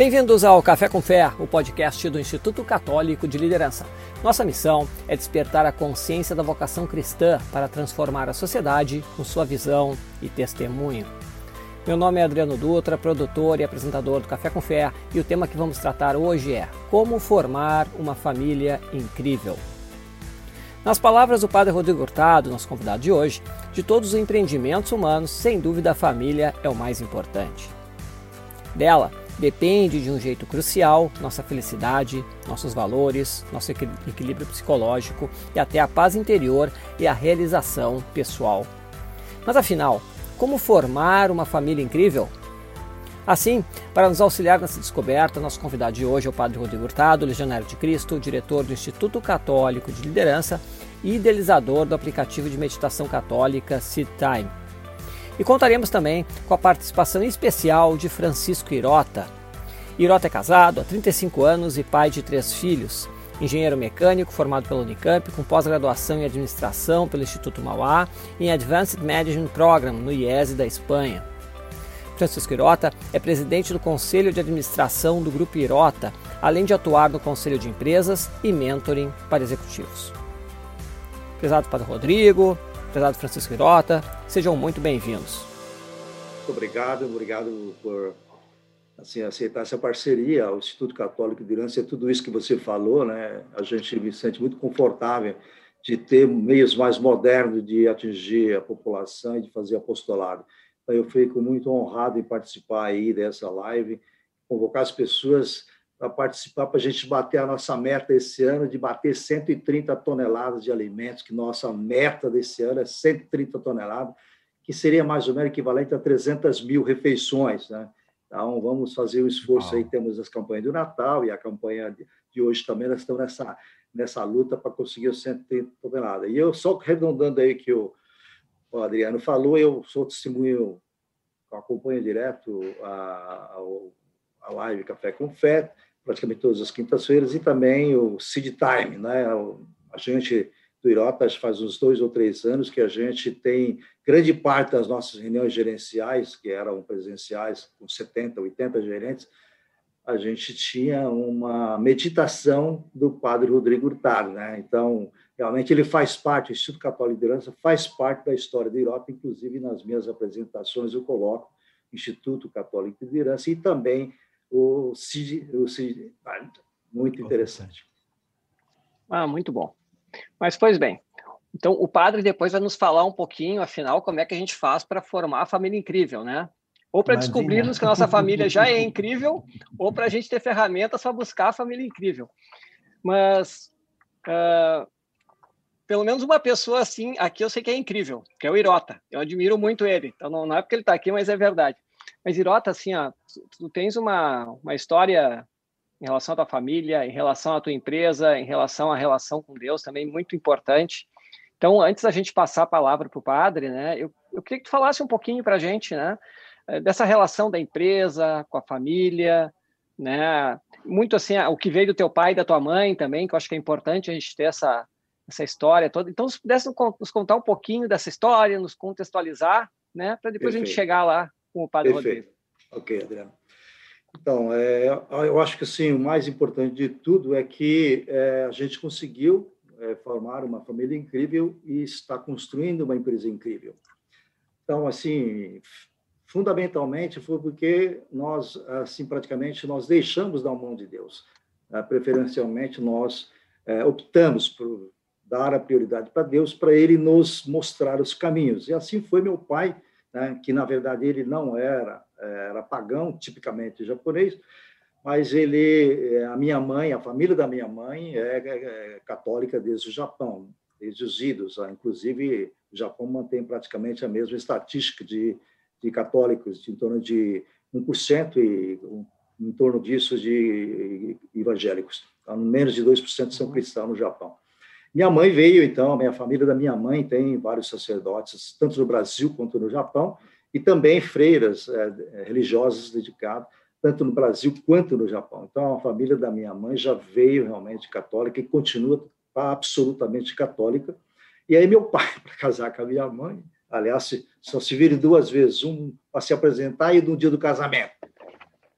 Bem-vindos ao Café com Fé, o podcast do Instituto Católico de Liderança. Nossa missão é despertar a consciência da vocação cristã para transformar a sociedade com sua visão e testemunho. Meu nome é Adriano Dutra, produtor e apresentador do Café com Fé, e o tema que vamos tratar hoje é Como formar uma família incrível. Nas palavras do Padre Rodrigo Hurtado, nosso convidado de hoje, de todos os empreendimentos humanos, sem dúvida a família é o mais importante. Dela depende de um jeito crucial nossa felicidade, nossos valores, nosso equilíbrio psicológico e até a paz interior e a realização pessoal. Mas afinal, como formar uma família incrível? Assim, para nos auxiliar nessa descoberta, nosso convidado de hoje é o Padre Rodrigo Hurtado, legionário de Cristo, diretor do Instituto Católico de Liderança e idealizador do aplicativo de meditação católica Seed Time. E contaremos também com a participação especial de Francisco Irota. Irota é casado há 35 anos e pai de três filhos. Engenheiro mecânico formado pela Unicamp, com pós-graduação em administração pelo Instituto Mauá e em Advanced Management Program no IESE da Espanha. Francisco Irota é presidente do Conselho de Administração do Grupo Irota, além de atuar no Conselho de Empresas e mentoring para executivos. Prezado Padre Rodrigo, prezado Francisco Irota, sejam muito bem-vindos. Muito obrigado, obrigado por assim, aceitar essa parceria. O Instituto Católico de Irância, tudo isso que você falou, né? a gente se sente muito confortável de ter meios mais modernos de atingir a população e de fazer apostolado. Então, eu fico muito honrado em participar aí dessa live, convocar as pessoas para participar, para a gente bater a nossa meta esse ano de bater 130 toneladas de alimentos, que nossa meta desse ano é 130 toneladas, que seria mais ou menos equivalente a 300 mil refeições, né? Então, vamos fazer o um esforço aí, temos as campanhas do Natal e a campanha de hoje também, nós estamos nessa, nessa luta para conseguir os 130 toneladas. E eu só arredondando aí que o, o Adriano falou, eu sou testemunho, acompanho direto a, a, a live Café com Fé, praticamente todas as quintas-feiras, e também o Seed Time, né? A gente do Irota faz uns dois ou três anos que a gente tem grande parte das nossas reuniões gerenciais, que eram presenciais, com 70, 80 gerentes, a gente tinha uma meditação do padre Rodrigo Hurtado. Né? Então, realmente, ele faz parte, o Instituto Católico de Liderança faz parte da história do Irota, inclusive nas minhas apresentações eu coloco Instituto Católico de Liderança e também o CID, o CID muito interessante. Ah, muito bom. Mas, pois bem, então o padre depois vai nos falar um pouquinho, afinal, como é que a gente faz para formar a família incrível, né? Ou para descobrirmos que a nossa família já é incrível, ou para a gente ter ferramentas para buscar a família incrível. Mas, uh, pelo menos uma pessoa assim, aqui eu sei que é incrível, que é o Irota. Eu admiro muito ele. Então, não, não é porque ele está aqui, mas é verdade. Mas, Irota, assim, ó, tu tens uma, uma história em relação à tua família, em relação à tua empresa, em relação à relação com Deus, também muito importante. Então, antes da gente passar a palavra para o padre, né, eu, eu queria que tu falasse um pouquinho para a gente, né, eh, dessa relação da empresa com a família, né, muito assim, o que veio do teu pai e da tua mãe também, que eu acho que é importante a gente ter essa, essa história toda. Então, se pudesse nos contar um pouquinho dessa história, nos contextualizar, né, para depois Perfeito. a gente chegar lá com o padre Perfeito. Rodrigo. Ok, Adriano. Então, é, eu acho que assim, o mais importante de tudo é que é, a gente conseguiu é, formar uma família incrível e está construindo uma empresa incrível. Então, assim, fundamentalmente foi porque nós, assim, praticamente nós deixamos da mão de Deus. Né? Preferencialmente, nós é, optamos por dar a prioridade para Deus, para Ele nos mostrar os caminhos. E assim foi meu pai, né? que na verdade ele não era era pagão, tipicamente japonês, mas ele, a minha mãe, a família da minha mãe é, é católica desde o Japão, desde os idos. Inclusive, o Japão mantém praticamente a mesma estatística de, de católicos, de em torno de 1% e em torno disso de evangélicos. Então, menos de 2% são uhum. cristãos no Japão. Minha mãe veio, então, a minha família da minha mãe tem vários sacerdotes, tanto no Brasil quanto no Japão, e também freiras é, religiosas dedicadas, tanto no Brasil quanto no Japão. Então, a família da minha mãe já veio realmente católica e continua absolutamente católica. E aí, meu pai, para casar com a minha mãe, aliás, só se vire duas vezes, um para se apresentar e no dia do casamento.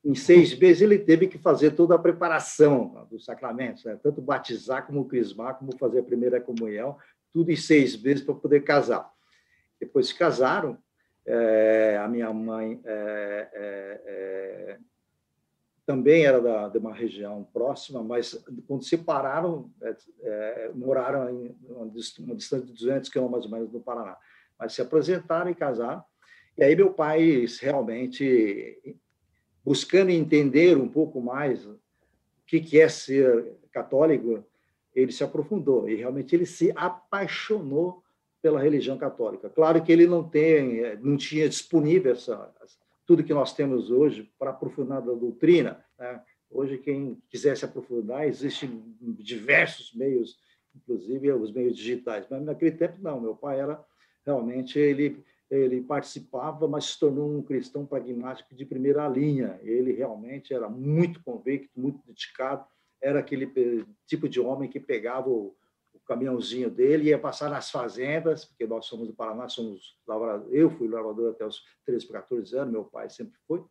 Em seis meses ele teve que fazer toda a preparação dos sacramentos, né? tanto batizar como crismar, como fazer a primeira comunhão, tudo em seis meses para poder casar. Depois se casaram, é, a minha mãe é, é, também era da, de uma região próxima, mas quando se separaram, é, moraram em uma, distância de 200 quilômetros mais ou menos no Paraná. Mas se apresentaram e casaram. E aí meu pai realmente buscando entender um pouco mais o que, é ser católico, ele se aprofundou e realmente ele se apaixonou pela religião católica. Claro que ele não tem, eh, não tinha disponível essa, tudo que nós temos hoje para aprofundar da doutrina. Né? Hoje, quem quiser se aprofundar, existem diversos meios, inclusive os meios digitais. Mas naquele tempo não. Meu pai era realmente ele ele participava, mas se tornou um cristão pragmático de primeira linha. Ele realmente era muito convicto, muito dedicado. Era aquele tipo de homem que pegava o, o caminhãozinho dele e ia passar nas fazendas, porque nós somos do Paraná, somos lavradores. Eu fui lavrador até os 13 para 14 anos, meu pai sempre foi.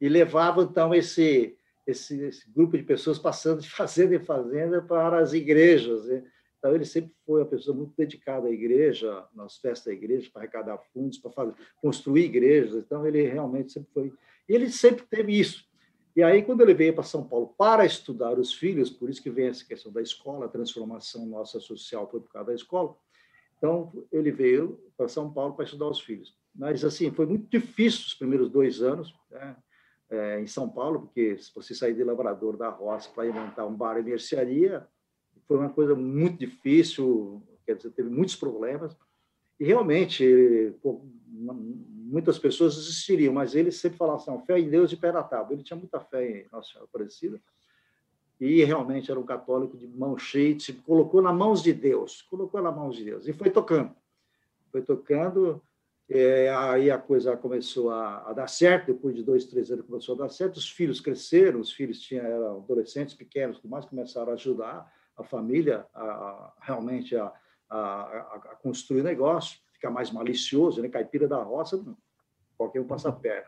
E levava, então, esse, esse, esse grupo de pessoas passando de fazenda em fazenda para as igrejas. Né? Então, ele sempre foi uma pessoa muito dedicada à igreja, nas festas da igreja, para arrecadar fundos, para fazer, construir igrejas. Então, ele realmente sempre foi. E ele sempre teve isso. E aí, quando ele veio para São Paulo para estudar os filhos, por isso que vem essa questão da escola, a transformação nossa social foi por causa da escola. Então, ele veio para São Paulo para estudar os filhos. Mas, assim, foi muito difícil os primeiros dois anos né, é, em São Paulo, porque se você sair de lavrador da roça para inventar um bar e mercearia, foi uma coisa muito difícil, quer dizer, teve muitos problemas. E realmente, muitas pessoas desistiriam, mas ele sempre falava assim: fé em Deus e na tábua. Ele tinha muita fé em Nossa Senhora Aparecida. E realmente era um católico de mão cheia, se colocou na mãos de Deus, colocou na mãos de Deus. E foi tocando. Foi tocando, é, aí a coisa começou a, a, dar certo, depois de dois, três anos começou a dar certo, os filhos cresceram, os filhos tinham, eram adolescentes pequenos, mais começaram a ajudar, a família a, a realmente a, a, construir negócio, ficar mais malicioso, né? caipira da roça, qualquer um passa perna.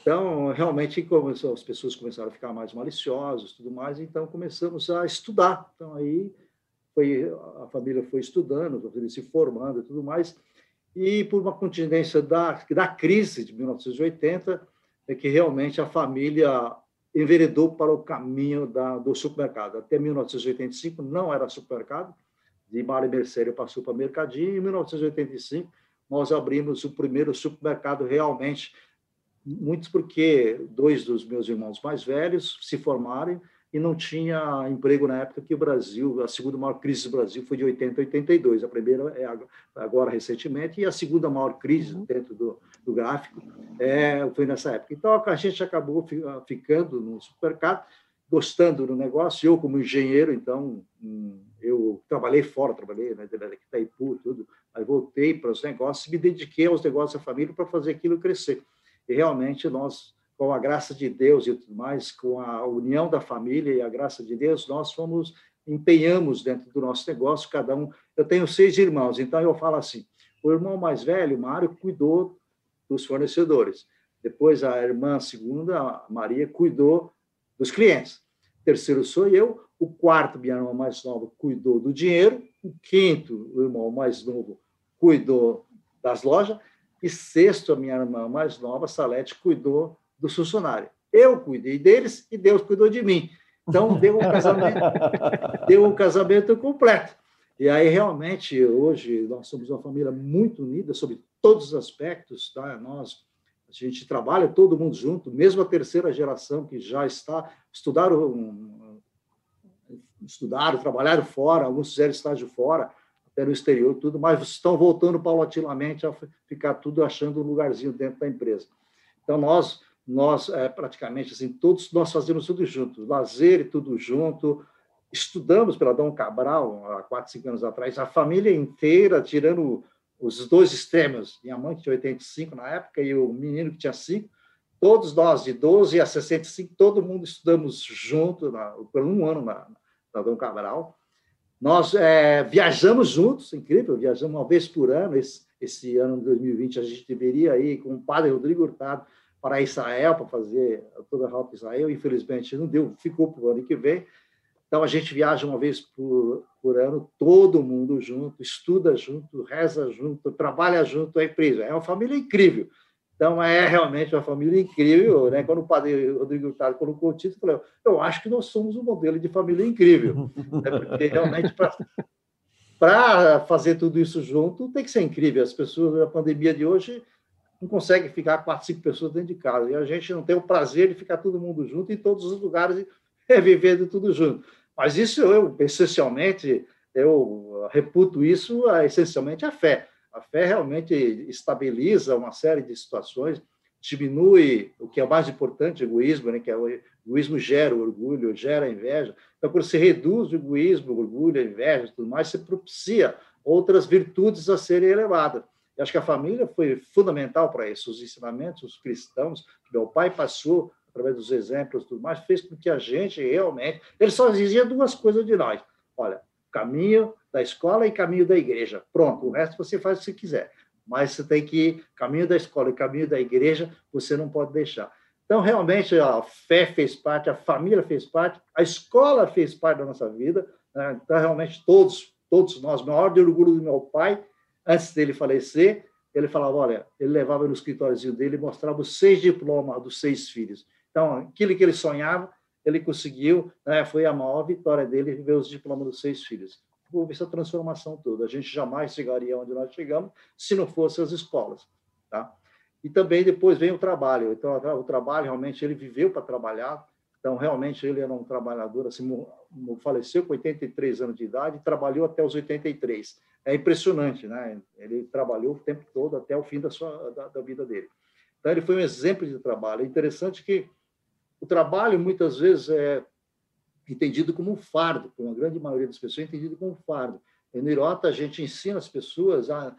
Então, realmente, começou, as pessoas começaram a ficar mais maliciosas, tudo mais, então começamos a estudar. Então, aí foi, a família foi estudando, se formando e tudo mais, e por uma contingência da, da crise de 1980, é que realmente a família enveredou para o caminho da, do supermercado. Até 1985 não era supermercado, de Mário Merceiro passou para Mercadinho, e em 1985 nós abrimos o primeiro supermercado realmente, muitos porque dois dos meus irmãos mais velhos se formaram e não tinha emprego na época que o Brasil, a segunda maior crise do Brasil foi de 80 a 82, a primeira é agora recentemente, e a segunda maior crise uhum. dentro do, do gráfico é, foi nessa época. Então, a gente acabou ficando no supermercado, gostando do negócio, eu como engenheiro, então, hum, eu trabalhei fora, trabalhei na né, Itaipu, tudo, aí voltei para os negócios, me dediquei aos negócios da família para fazer aquilo crescer. E realmente nós com a graça de Deus e tudo mais, com a união da família e a graça de Deus, nós fomos empenhamos dentro do nosso negócio, cada um. Eu tenho seis irmãos, então eu falo assim: o irmão mais velho, Mário, cuidou dos fornecedores. Depois a irmã segunda, a Maria, cuidou dos clientes. Terceiro sou eu. O quarto, minha irmã mais nova, cuidou do dinheiro. O quinto, o irmão mais novo, cuidou das lojas. E sexto, a minha irmã mais nova, Salete, cuidou do funcionário. Eu cuidei deles e Deus cuidou de mim. Então, deu um casamento, deu um casamento completo. E aí, realmente, hoje, nós somos uma família muito unida sobre todos os aspectos. Tá? Nós, a gente trabalha todo mundo junto, mesmo a terceira geração que já está, estudaram, estudaram trabalharam fora, alguns fizeram estágio fora, até no exterior, tudo, mas estão voltando paulatinamente a ficar tudo achando um lugarzinho dentro da empresa. Então, nós nós é, praticamente assim todos nós fazemos tudo junto, lazer e tudo junto. Estudamos pela Dom Cabral há quatro, cinco anos atrás, a família inteira, tirando os dois extremos, minha mãe que tinha 85 na época e o menino que tinha 5, todos nós de 12 a 65, todo mundo estudamos junto na, por um ano na, na Dom Cabral. Nós é, viajamos juntos, incrível, viajamos uma vez por ano. Esse, esse ano de 2020 a gente deveria ir com o padre Rodrigo Hurtado para Israel, para fazer toda a rota Israel. Infelizmente, não deu, ficou para o ano que vem. Então, a gente viaja uma vez por, por ano, todo mundo junto, estuda junto, reza junto, trabalha junto, é empresa. É uma família incrível. Então, é realmente uma família incrível. Né? Quando o padre Rodrigo Hurtado colocou o título, falei, eu acho que nós somos um modelo de família incrível. né? Porque, realmente, para fazer tudo isso junto, tem que ser incrível. As pessoas, na pandemia de hoje, não conseguem ficar quatro, cinco pessoas dentro de casa. E a gente não tem o prazer de ficar todo mundo junto em todos os lugares e vivendo tudo junto. Mas isso, eu, essencialmente, eu reputo isso a, essencialmente a fé. A fé realmente estabiliza uma série de situações, diminui o que é mais importante, o egoísmo, né? que é o egoísmo gera o orgulho, gera a inveja. Então, quando você reduz o egoísmo, o orgulho, a inveja, tudo mais, você propicia outras virtudes a serem elevadas. Eu acho que a família foi fundamental para isso, os ensinamentos, os cristãos, que meu pai passou através dos exemplos, tudo mais, fez com que a gente realmente. Ele só dizia duas coisas de nós: olha, caminho da escola e caminho da igreja. Pronto, o resto você faz o que quiser. Mas você tem que ir caminho da escola e caminho da igreja, você não pode deixar. Então, realmente, a fé fez parte, a família fez parte, a escola fez parte da nossa vida. Né? Então, realmente, todos, todos nós, maior orgulho do meu pai antes dele falecer, ele falava, olha, ele levava no escritóriozinho dele e mostrava os seis diplomas dos seis filhos. Então, aquilo que ele sonhava, ele conseguiu, né, foi a maior vitória dele, ver os diplomas dos seis filhos. Houve essa transformação toda. A gente jamais chegaria onde nós chegamos se não fossem as escolas. Tá? E também depois vem o trabalho. Então, o trabalho, realmente, ele viveu para trabalhar. Então, realmente, ele era um trabalhador, assim, faleceu com 83 anos de idade trabalhou até os 83 é impressionante, né? Ele trabalhou o tempo todo até o fim da sua da, da vida dele. Então ele foi um exemplo de trabalho. É interessante que o trabalho muitas vezes é entendido como um fardo, por uma grande maioria das pessoas é entendido como um fardo. no Irota a gente ensina as pessoas a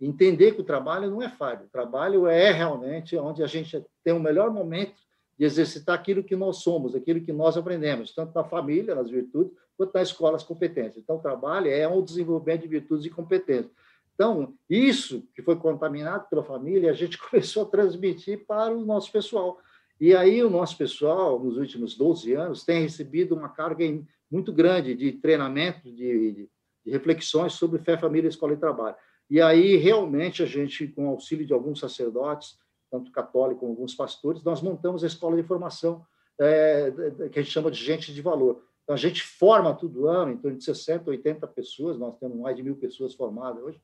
entender que o trabalho não é fardo. O trabalho é realmente onde a gente tem o melhor momento de exercitar aquilo que nós somos, aquilo que nós aprendemos, tanto na família, nas virtudes, quanto na escola, as competências. Então, o trabalho é um desenvolvimento de virtudes e competências. Então, isso que foi contaminado pela família, a gente começou a transmitir para o nosso pessoal. E aí, o nosso pessoal, nos últimos 12 anos, tem recebido uma carga muito grande de treinamento, de, de, reflexões sobre fé, família, escola e trabalho. E aí, realmente, a gente, com auxílio de alguns sacerdotes, tanto católicos como alguns pastores, nós montamos a escola de formação, é, que a gente chama de gente de valor. Então, a gente forma todo ano, em torno de 60, 80 pessoas, nós temos mais de mil pessoas formadas hoje,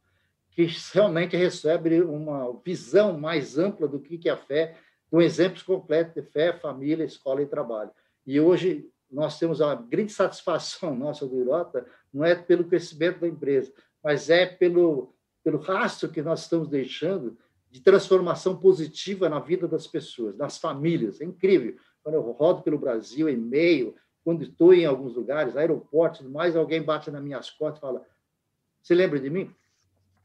que realmente recebem uma visão mais ampla do que é a fé, com exemplos completos de fé, família, escola e trabalho. E hoje nós temos uma grande satisfação nossa do Irota, não é pelo crescimento da empresa, mas é pelo, pelo rastro que nós estamos deixando de transformação positiva na vida das pessoas, das famílias. É incrível. Quando eu rodo pelo Brasil, e-mail, quando estou em alguns lugares, aeroportos, mais alguém bate nas minhas costas e fala: Você lembra de mim?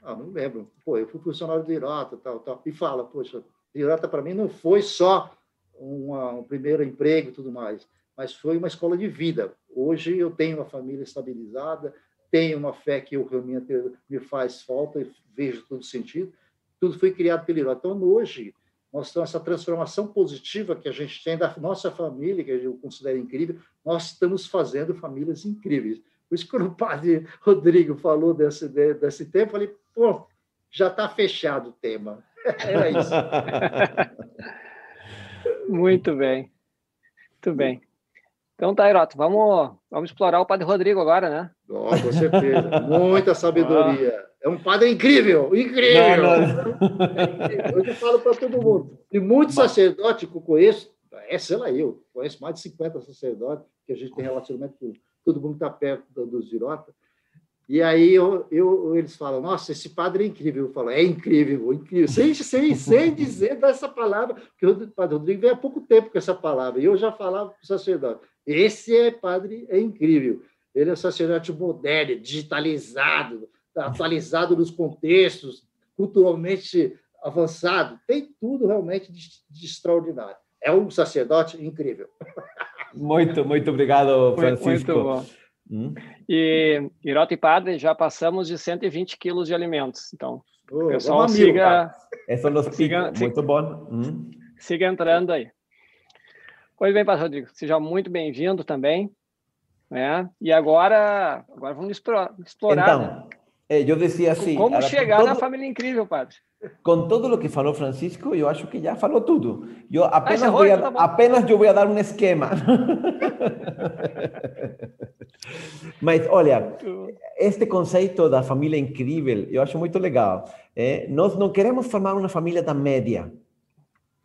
Ah, não lembro. Pô, eu fui funcionário do Irota, tal, tal. E fala: Poxa, Irota para mim não foi só uma, um primeiro emprego e tudo mais, mas foi uma escola de vida. Hoje eu tenho uma família estabilizada, tenho uma fé que realmente me faz falta e vejo todo sentido tudo foi criado pelo Iró. Então, hoje, nós temos essa transformação positiva que a gente tem da nossa família, que eu considero incrível, nós estamos fazendo famílias incríveis. Por isso, quando o padre Rodrigo falou desse, desse tempo, eu falei, pô, já está fechado o tema. Era isso. Muito bem. Muito bem. Então tá, Heroto, vamos, vamos explorar o Padre Rodrigo agora, né? Oh, com certeza. Muita sabedoria. É um padre incrível, incrível. Não, não. É Eu já falo para todo mundo. E muitos sacerdotes que eu conheço, é, sei lá, eu conheço mais de 50 sacerdotes, que a gente tem relacionamento com todo mundo que está perto dos Girota. E aí eu, eu, eles falam, nossa, esse padre é incrível. Eu falo, é incrível, incrível. Sem, sem, sem dizer dessa palavra, porque o padre Rodrigo veio há pouco tempo com essa palavra, e eu já falava para o sacerdote, esse é padre, é incrível. Ele é um sacerdote moderno, digitalizado, atualizado nos contextos, culturalmente avançado, tem tudo realmente de, de extraordinário. É um sacerdote incrível. Muito, muito obrigado, Francisco. Muito, bom. Hum? E Irota e Padre, já passamos de 120 quilos de alimentos. Então, oh, pessoal amigo, siga. Esse é o nosso siga, Muito bom. Hum? siga entrando aí. Pois bem, Pastor Rodrigo, seja muito bem-vindo também. Né? E agora, agora vamos explorar. Então, né? Eu dizia assim... Como chegar todo... na família incrível, padre? Com todo o que falou Francisco, eu acho que já falou tudo. Eu apenas, ah, vou a, tá apenas eu vou dar um esquema. Mas, olha, este conceito da família incrível, eu acho muito legal. É, nós não queremos formar uma família da média.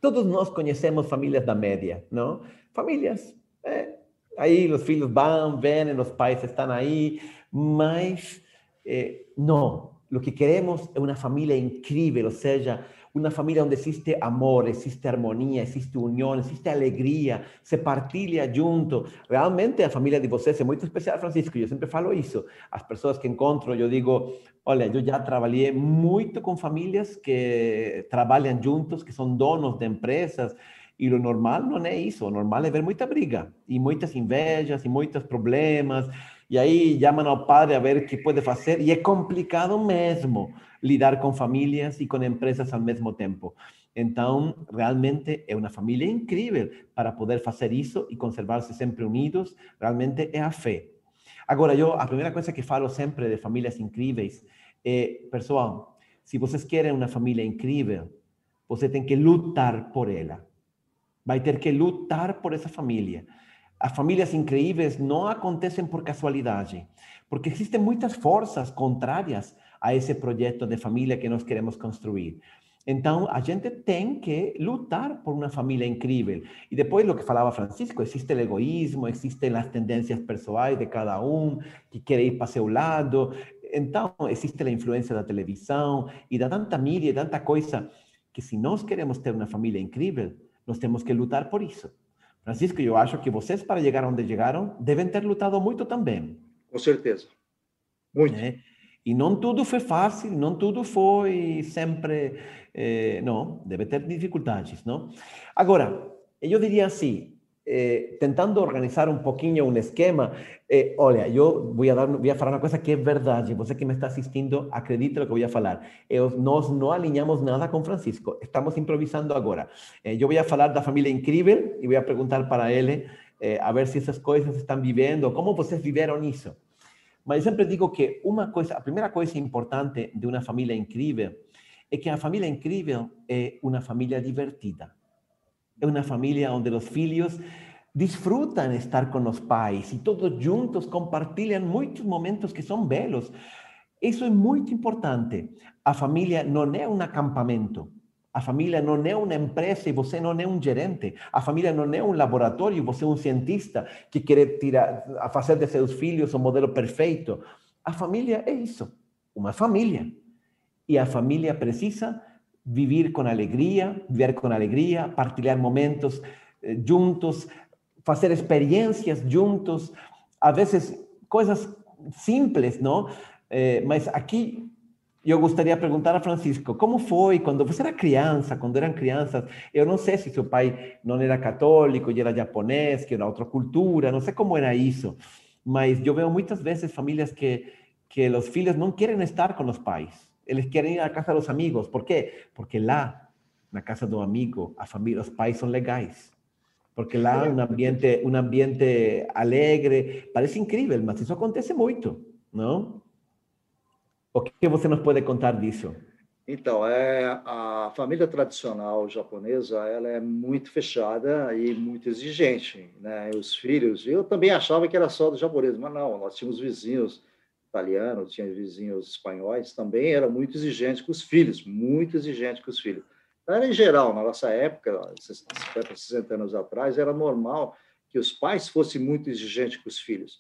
Todos nós conhecemos famílias da média, não? Famílias, é, aí os filhos vão, vêm, os pais estão aí, mas é, não, o que queremos é uma família incrível, ou seja, uma família onde existe amor, existe harmonia, existe união, existe alegria, se partilha junto. Realmente a família de vocês é muito especial, Francisco. Eu sempre falo isso. As pessoas que encontro, eu digo, olha, eu já trabalhei muito com famílias que trabalham juntos, que são donos de empresas. E o normal não é isso. O normal é ver muita briga e muitas invejas e muitos problemas e aí chamam ao padre a ver o que pode fazer, e é complicado mesmo lidar com famílias e com empresas ao mesmo tempo. Então, realmente é uma família incrível para poder fazer isso e conservar-se sempre unidos, realmente é a fé. Agora, eu, a primeira coisa que falo sempre de famílias incríveis é, pessoal, se vocês querem uma família incrível, você tem que lutar por ela. Vai ter que lutar por essa família. As famílias incríveis não acontecem por casualidade, porque existem muitas forças contrárias a esse projeto de família que nós queremos construir. Então, a gente tem que lutar por uma família incrível. E depois, o que falava Francisco, existe o egoísmo, existem as tendências pessoais de cada um, que quer ir para seu lado. Então, existe a influência da televisão e da tanta mídia e tanta coisa, que se nós queremos ter uma família incrível, nós temos que lutar por isso. Francisco, eu acho que vocês, para chegar onde chegaram, devem ter lutado muito também. Com certeza. Muito. É? E não tudo foi fácil, não tudo foi sempre. Eh, não, deve ter dificuldades, não? Agora, eu diria assim: eh, tentando organizar um pouquinho um esquema, eh, olha, eu vou dar, vou falar uma coisa que é verdade. Você que me está assistindo, acredite no que vou falar. Eu, nós não alinhamos nada com Francisco. Estamos improvisando agora. Eh, eu vou falar da família incrível e vou perguntar para ele eh, a ver se essas coisas estão vivendo, como vocês viveram isso. Mas sempre digo que uma coisa, a primeira coisa importante de uma família incrível é que a família incrível é uma família divertida é uma família onde os filhos disfrutam estar com os pais e todos juntos compartilham muitos momentos que são belos. Isso é muito importante. A família não é um acampamento. A família não é uma empresa e você não é um gerente. A família não é um laboratório e você é um cientista que quer tirar, fazer de seus filhos o modelo perfeito. A família é isso, uma família. E a família precisa vivir com alegria, viver com alegria, partilhar momentos eh, juntos, fazer experiências juntos, às vezes coisas simples, não? Eh, mas aqui eu gostaria de perguntar a Francisco, como foi quando você era criança, quando eram crianças? Eu não sei se seu pai não era católico, e era japonês, que era outra cultura, não sei como era isso, mas eu vejo muitas vezes famílias que que os filhos não querem estar com os pais eles querem ir à casa dos amigos. Por quê? Porque lá, na casa do amigo, a família, os pais são legais. Porque lá um ambiente, um ambiente alegre, parece incrível, mas isso acontece muito, não? O que você nos pode contar disso? Então, é, a família tradicional japonesa ela é muito fechada e muito exigente. Né? Os filhos, eu também achava que era só dos japoneses, mas não, nós tínhamos vizinhos italiano, tinha vizinhos espanhóis, também era muito exigente com os filhos, muito exigente com os filhos. Então, era em geral, na nossa época, 50, 60 anos atrás, era normal que os pais fossem muito exigentes com os filhos.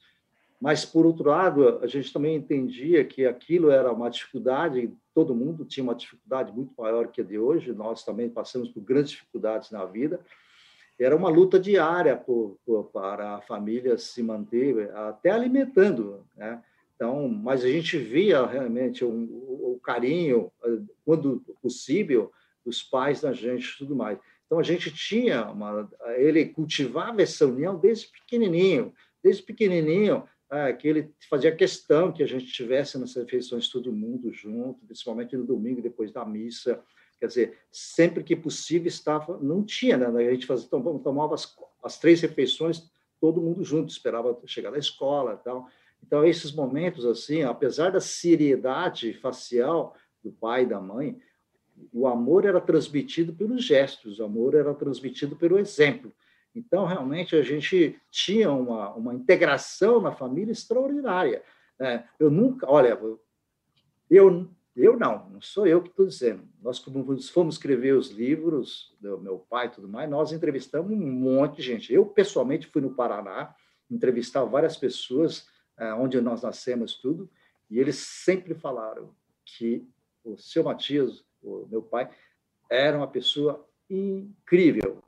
Mas, por outro lado, a gente também entendia que aquilo era uma dificuldade, todo mundo tinha uma dificuldade muito maior que a de hoje, nós também passamos por grandes dificuldades na vida. Era uma luta diária por, por, para a família se manter, até alimentando, né? Então, mas a gente via realmente o, o, carinho, eh, quando possível, dos pais da gente e tudo mais. Então, a gente tinha uma. Ele cultivava essa união desde pequenininho, desde pequenininho, é, que ele fazia questão que a gente tivesse nas refeições todo mundo junto, principalmente no domingo, depois da missa, Quer dizer, sempre que possível estava, não tinha, né? A gente fazia, tomava as, as três refeições, todo mundo junto, esperava chegar da escola, tal. Então, esses momentos assim, apesar da seriedade facial do pai e da mãe, o amor era transmitido pelos gestos, o amor era transmitido pelo exemplo. Então, realmente, a gente tinha uma, uma integração na família extraordinária. Né? Eu nunca, olha, eu eu não, não sou eu que estou dizendo. Nós, como fomos escrever os livros, do meu pai e tudo mais, nós entrevistamos um monte de gente. Eu, pessoalmente, fui no Paraná, entrevistar várias pessoas, onde nós nascemos, tudo, e eles sempre falaram que o seu Matias, o meu pai, era uma pessoa incrível.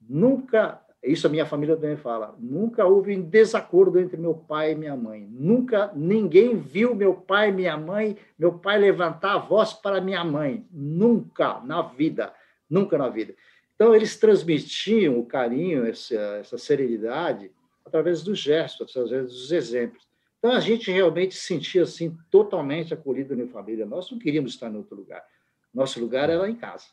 Nunca isso a minha família também fala. Nunca houve um desacordo entre meu pai e minha mãe. Nunca ninguém viu meu pai e minha mãe, meu pai levantar a voz para minha mãe. Nunca na vida, nunca na vida. Então eles transmitiam o carinho, essa, essa serenidade através dos gestos, através dos exemplos. Então a gente realmente se sentia assim totalmente acolhido na família. Nós não queríamos estar em outro lugar. Nosso lugar era em casa.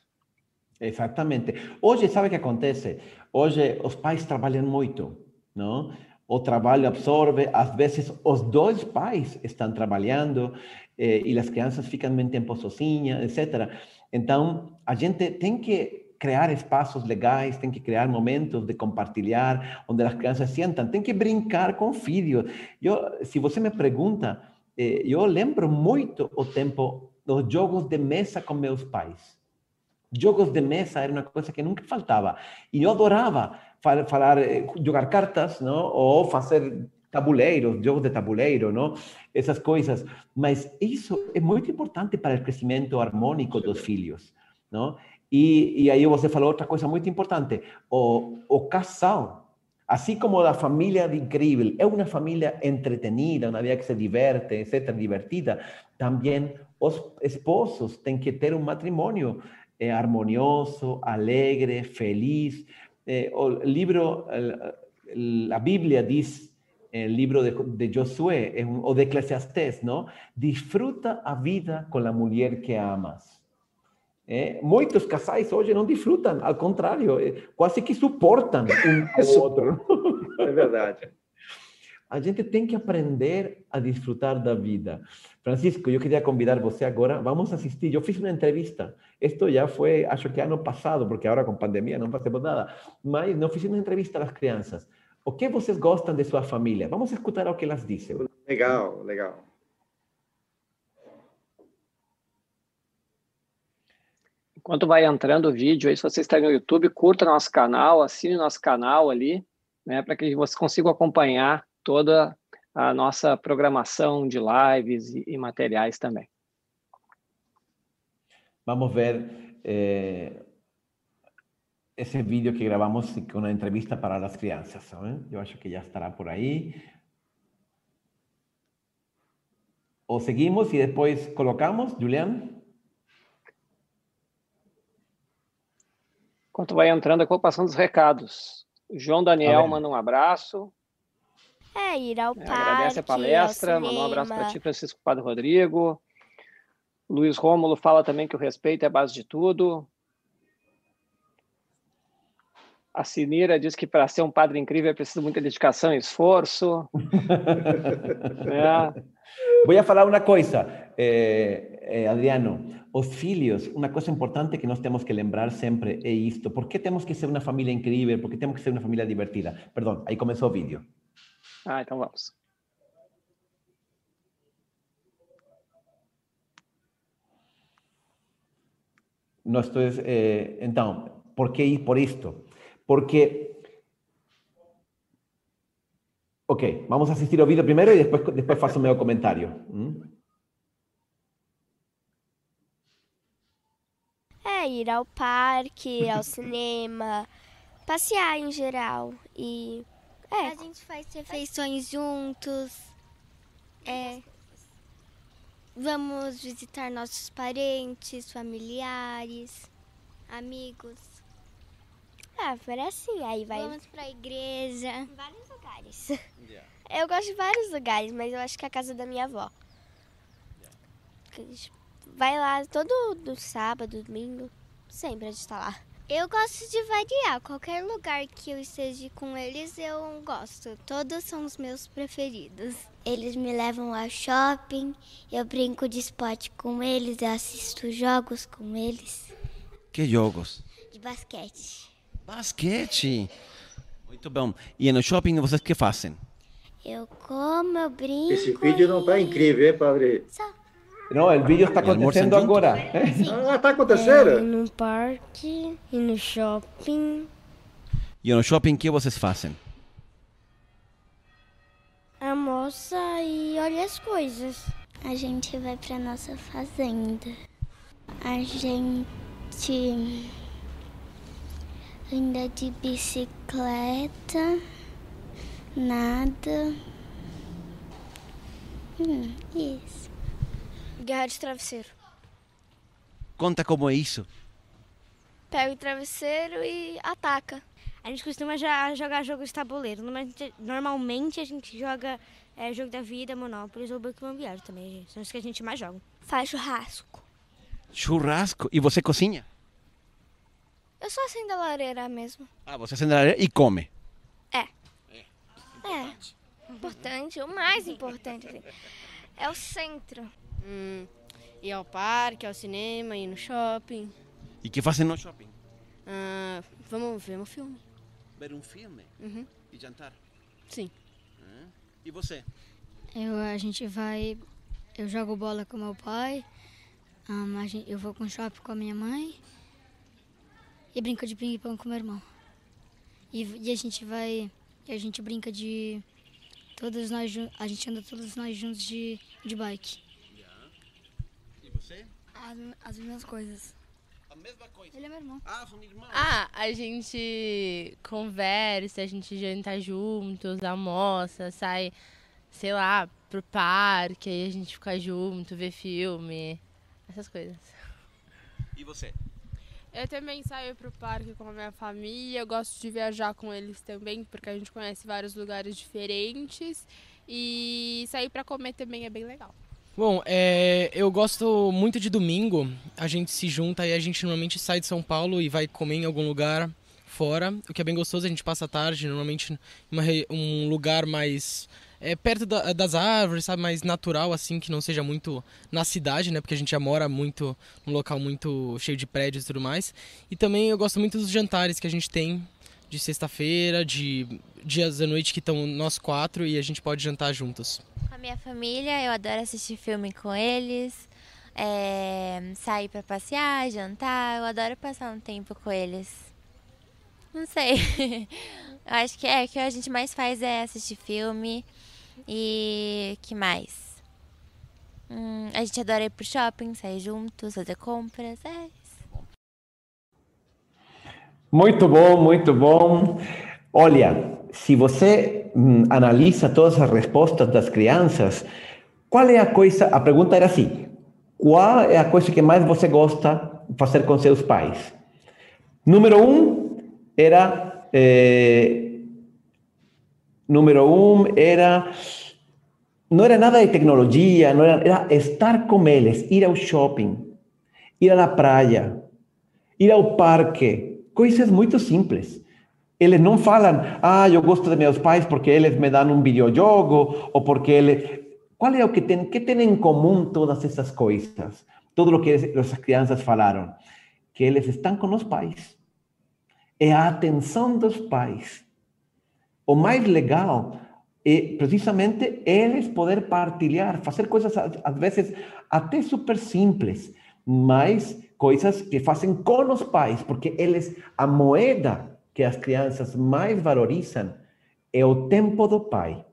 Exatamente. Hoje, sabe o que acontece? Hoje, os pais trabalham muito, não? O trabalho absorve, às vezes, os dois pais estão trabalhando eh, e as crianças ficam muito tempo sozinhas, etc. Então, a gente tem que criar espaços legais, tem que criar momentos de compartilhar, onde as crianças sentam, tem que brincar com filhos. Eu, se você me pergunta, eh, eu lembro muito o tempo dos jogos de mesa com meus pais. Jogos de mesa era uma coisa que nunca faltava. E eu adorava falar, eh, jogar cartas, não? ou fazer tabuleiros, jogos de tabuleiro, não? essas coisas. Mas isso é muito importante para o crescimento harmônico dos filhos. Não? E, e aí você falou outra coisa muito importante. O, o casal, assim como a família incrível, é uma família entretenida, uma vida que se diverte, etc., divertida, também os esposos têm que ter um matrimônio eh, alegre, feliz. Eh, el libro, la Biblia dice, el libro de, de Josué o de Eclesiastés, ¿no? Disfruta a vida con la mujer que amas. É, muitos casais hoje não desfrutam, ao contrário, é, quase que suportam um ao outro. É verdade. A gente tem que aprender a desfrutar da vida. Francisco, eu queria convidar você agora, vamos assistir. Eu fiz uma entrevista. Isto já foi, acho que ano passado, porque agora com pandemia não fazemos nada. Mas não fiz uma entrevista às crianças. O que vocês gostam de sua família? Vamos escutar o que elas dizem. Legal, legal. Enquanto vai entrando o vídeo aí, se você está no YouTube, curta nosso canal, assine nosso canal ali, né, para que você consiga acompanhar toda a nossa programação de lives e, e materiais também. Vamos ver eh, esse vídeo que gravamos com uma entrevista para as crianças. Eu acho que já estará por aí. Ou seguimos e depois colocamos, Julián? Enquanto vai entrando, eu vou passando os recados. João Daniel manda um abraço. É, ir ao parque. Agradece a palestra, mandou um abraço para ti, Francisco Padre Rodrigo. Luiz Rômulo fala também que o respeito é a base de tudo. A Sinira diz que para ser um padre incrível é preciso muita dedicação e esforço. é. Vou falar uma coisa, eh, eh, Adriano. Os filhos, uma coisa importante que nós temos que lembrar sempre é isto. Por que temos que ser uma família incrível? Por que temos que ser uma família divertida? Perdão, aí começou o vídeo. Ah, então vamos. No esto es, eh, entonces, por que ir por isto? Porque Ok, vamos a assistir ao vídeo primeiro e depois, depois faço o meu comentário. Hum? Ir ao parque, ao cinema, passear em geral. E é. A gente faz refeições juntos. É. Vamos visitar nossos parentes, familiares, amigos. Ah, por assim, aí vai. Vamos pra igreja. Em vários lugares. Yeah. Eu gosto de vários lugares, mas eu acho que é a casa da minha avó. Yeah. Vai lá todo do sábado, domingo, sempre a gente tá lá. Eu gosto de variar. Qualquer lugar que eu esteja com eles, eu gosto. Todos são os meus preferidos. Eles me levam ao shopping, eu brinco de esporte com eles, eu assisto jogos com eles. Que jogos? De basquete. Basquete. Muito bom. E no shopping vocês que fazem? Eu como, eu brinco. Esse vídeo não está incrível, hein, padre? Só. No, el vídeo está ahora. ¿eh? Ah, está acontecendo? no parque e no shopping. E no shopping que vocês fazem? Almoça e olha as coisas. A gente vai pra nossa fazenda. A gente anda de bicicleta, nada. Hum, isso. Guerra de travesseiro. Conta como é isso. Pega o travesseiro e ataca. A gente costuma já jogar jogo de tabuleiro. Normalmente, normalmente a gente joga é, jogo da vida, Monopoly ou Banco Imobiliário também. gente. São os que a gente mais joga. Faz churrasco. Churrasco. E você cozinha? Eu só acendo a lareira mesmo. Ah, você acende a lareira e come. É. Importante, o mais importante assim, é o centro. Hum, ir ao parque, ao cinema, ir no shopping. E que fazem no shopping? Ah, vamos ver um filme. Ver um filme Uhum. e jantar. Sim. E você? Eu, a gente vai. Eu jogo bola com meu pai. ahn, a gen- eu vou com o shopping com a minha mãe. E brinco de ping-pong com meu irmão. E, e a gente vai. E a gente brinca de. Todos nós A gente anda todos nós juntos de, de bike. As, as mesmas coisas. A mesma coisa. Ele é meu irmão. Ah, são irmãos. Ah, a gente conversa, a gente janta juntos, almoça, sai, sei lá, pro parque, aí a gente fica junto, vê filme, essas coisas. E você? Eu também saio pro parque com a minha família, eu gosto de viajar com eles também, porque a gente conhece vários lugares diferentes. E sair pra comer também é bem legal. Bom, é, eu gosto muito de domingo. A gente se junta e a gente normalmente sai de São Paulo e vai comer em algum lugar fora. O que é bem gostoso, a gente passa a tarde, normalmente em um lugar mais é, perto da- das árvores, sabe? Mais natural, assim, que não seja muito na cidade, né? Porque a gente já mora muito num local muito cheio de prédios e tudo mais. E também eu gosto muito dos jantares que a gente tem de sexta-feira, de dias da noite que estão nós quatro e a gente pode jantar juntos. A minha família, eu adoro assistir filme com eles, é, sair pra passear, jantar, eu adoro passar um tempo com eles. Não sei. eu acho que é o que a gente mais faz é assistir filme e que mais? Hum, a gente adora ir pro shopping, sair juntos, fazer compras, é. Muito bom, muito bom. Olha, se você hum, analisa todas as respostas das crianças, qual é a coisa? A pergunta era assim: qual é a coisa que mais você gosta de fazer com seus pais? Número um era. eh, número um era. Não era nada de tecnologia, não era, era estar com eles, ir ao shopping, ir à praia, ir ao parque, coisas muito simples. Eles não falam, ah, eu gosto de meus pais porque eles me dão um videojogo, ou porque eles... Qual é o que tem, que tem em todas essas coisas? Tudo o que as crianças falaram. Que eles estão com os pais. É a atenção dos pais. O mais legal é precisamente eles poder partilhar, fazer coisas às vezes até super simples, mas coisas que fazem com os pais, porque eles, a moeda que as crianças mais valorizam é o tempo do pai.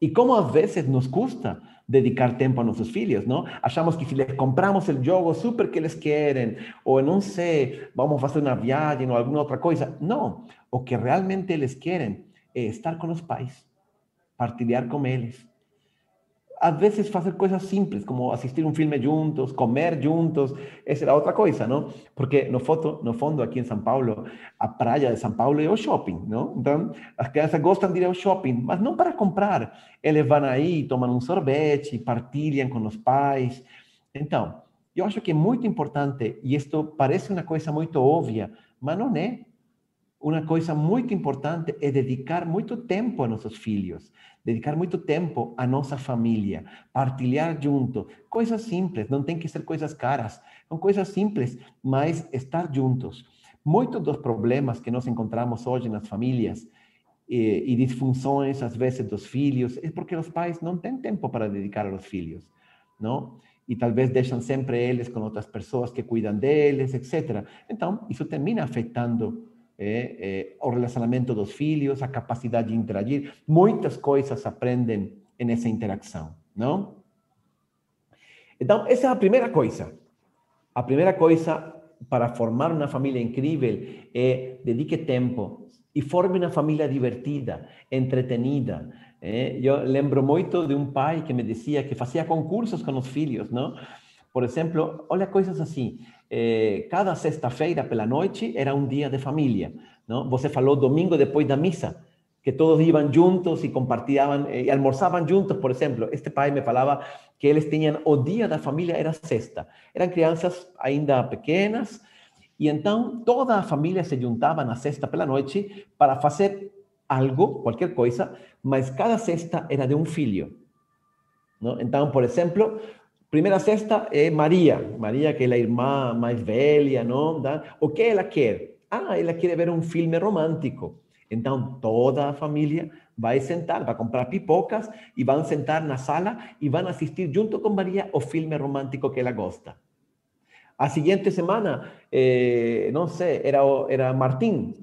E como às vezes nos custa dedicar tempo a nossos filhos, não? Achamos que se lhes compramos o jogo super que eles querem, ou não sei, vamos fazer uma viagem ou alguma outra coisa. Não, o que realmente eles querem é estar com os pais, partilhar com eles. Às vezes fazer coisas simples, como assistir um filme juntos, comer juntos, essa era outra coisa, não? Porque no, foto, no fundo, aqui em São Paulo, a praia de São Paulo é o shopping, não? Então, as crianças gostam de ir ao shopping, mas não para comprar. Eles vão aí, tomam um sorvete, partilham com os pais. Então, eu acho que é muito importante, e isto parece uma coisa muito óbvia, mas não é. Uma coisa muito importante é dedicar muito tempo a nossos filhos, dedicar muito tempo à nossa família, partilhar junto. Coisas simples, não tem que ser coisas caras, são coisas simples, mas estar juntos. Muitos dos problemas que nós encontramos hoje nas famílias e, e disfunções, às vezes, dos filhos, é porque os pais não têm tempo para dedicar aos filhos, não? E talvez deixam sempre eles com outras pessoas que cuidam deles, etc. Então, isso termina afetando é, é, o relacionamento dos filhos, a capacidade de interagir. Muitas coisas aprendem nessa interação, não? Então, essa é a primeira coisa. A primeira coisa para formar uma família incrível é dedique tempo e forme uma família divertida, entretenida. É? Eu lembro muito de um pai que me dizia que fazia concursos com os filhos, não? Por exemplo, olha coisas assim. Eh, cada sexta-feira pela noite era um dia de família. Não? Você falou domingo depois da missa, que todos iam juntos e compartilhavam e almoçavam juntos, por exemplo. Este pai me falava que eles tinham o dia da família era sexta. Eram crianças ainda pequenas e então toda a família se juntava na sexta pela noite para fazer algo, qualquer coisa, mas cada sexta era de um filho. Não? Então, por exemplo, primeira sexta é Maria, Maria que é a irmã mais velha, não? O que ela quer? Ah, ela quer ver um filme romântico. Então, toda a família vai sentar, vai comprar pipocas e vão sentar na sala e vão assistir junto com Maria o filme romântico que ela gosta. A seguinte semana, eh, não sei, era, era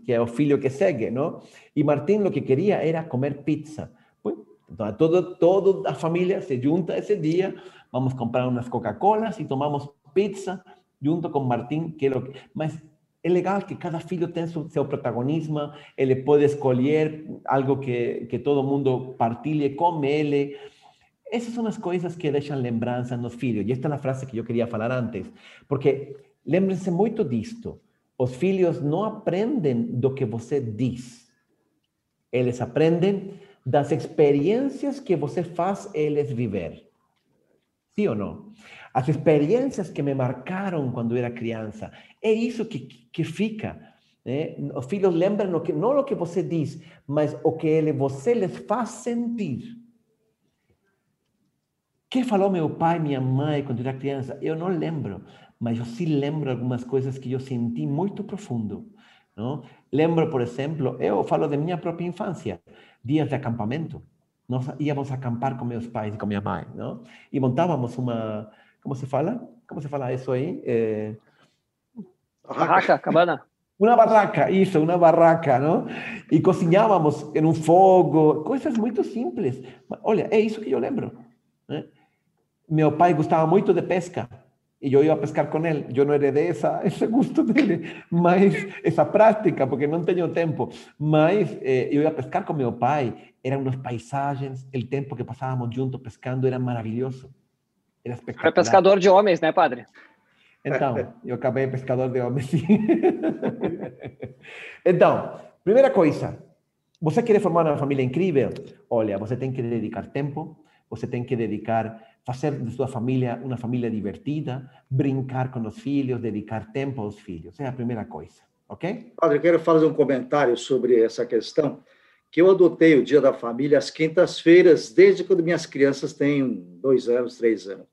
que é o filho que segue, não? E Martim o que queria era comer pizza. Então, todo, toda a família se junta esse dia, vamos comprar umas Coca-Colas e tomamos pizza junto com Martim, que é o que... Mas é legal que cada filho tem seu, seu protagonismo, ele pode escolher algo que, que todo mundo partilhe com ele. Essas são as coisas que deixam lembrança nos filhos. E esta é a frase que eu queria falar antes, porque lembrem-se muito disto. Os filhos não aprendem do que você diz, eles aprendem das experiências que você faz eles viver. Sim ou não? As experiências que me marcaram quando era criança, é isso que, que fica. Né? Os filhos lembram o que, não o que você diz, mas o que ele, você les faz sentir. que falou meu pai, minha mãe quando era criança? Eu não lembro, mas eu sim lembro algumas coisas que eu senti muito profundo. Não? Lembro, por exemplo, eu falo de minha própria infância, dias de acampamento. Nós íamos acampar com meus pais e com minha mãe, não? E montávamos uma, como se fala? Como se fala isso aí? É... Barraca, cabana. Uma barraca, isso, uma barraca, não? E cozinhávamos em um fogo, coisas muito simples. Olha, é isso que eu lembro. Né? Meu pai gostava muito de pesca e eu ia pescar com ele. Eu não heredei essa, esse gosto dele, mas essa prática, porque não tenho tempo. Mas eh, eu ia pescar com meu pai, eram umas paisagens, o tempo que passávamos juntos pescando era maravilhoso. Era espetacular. É pescador de homens, né, padre? Então, eu acabei pescador de homens. então, primeira coisa, você quer formar uma família incrível? Olha, você tem que dedicar tempo, você tem que dedicar, fazer de sua família uma família divertida, brincar com os filhos, dedicar tempo aos filhos. É a primeira coisa, ok? Padre, eu quero fazer um comentário sobre essa questão, que eu adotei o Dia da Família às quintas-feiras, desde quando minhas crianças têm dois anos, três anos.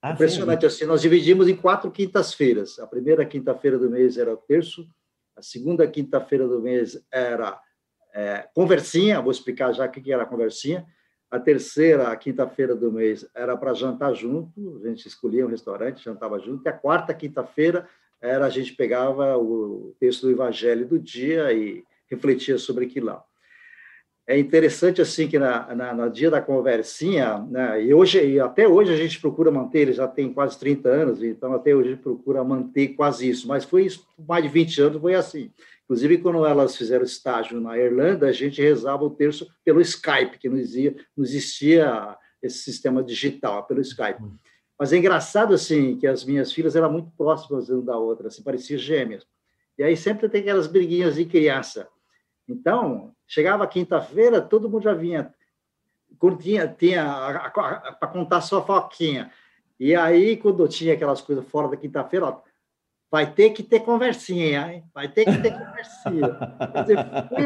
Ah, Impressionante sim. assim, nós dividimos em quatro quintas-feiras. A primeira quinta-feira do mês era o terço, a segunda quinta-feira do mês era é, conversinha, vou explicar já o que era a conversinha. A terceira, a quinta-feira do mês, era para jantar junto, a gente escolhia um restaurante, jantava junto. E a quarta quinta-feira era a gente pegava o texto do Evangelho do dia e refletia sobre aquilo lá é interessante assim que na, na, no dia da conversinha, né, e hoje e até hoje a gente procura manter, ele já tem quase 30 anos, então até hoje a gente procura manter quase isso, mas foi isso, mais de 20 anos foi assim. Inclusive, quando elas fizeram estágio na Irlanda, a gente rezava o terço pelo Skype, que não existia, não existia esse sistema digital, pelo Skype. Mas é engraçado, assim, que as minhas filhas eram muito próximas uma da outra, assim, pareciam gêmeas. E aí sempre tem aquelas briguinhas de criança. Então, chegava quinta-feira, todo mundo já vinha. Quando tinha, tinha para contar sua foquinha. E aí, quando tinha aquelas coisas fora da quinta-feira, vai ter que ter conversinha, hein? vai ter que ter conversinha. Quer dizer, fui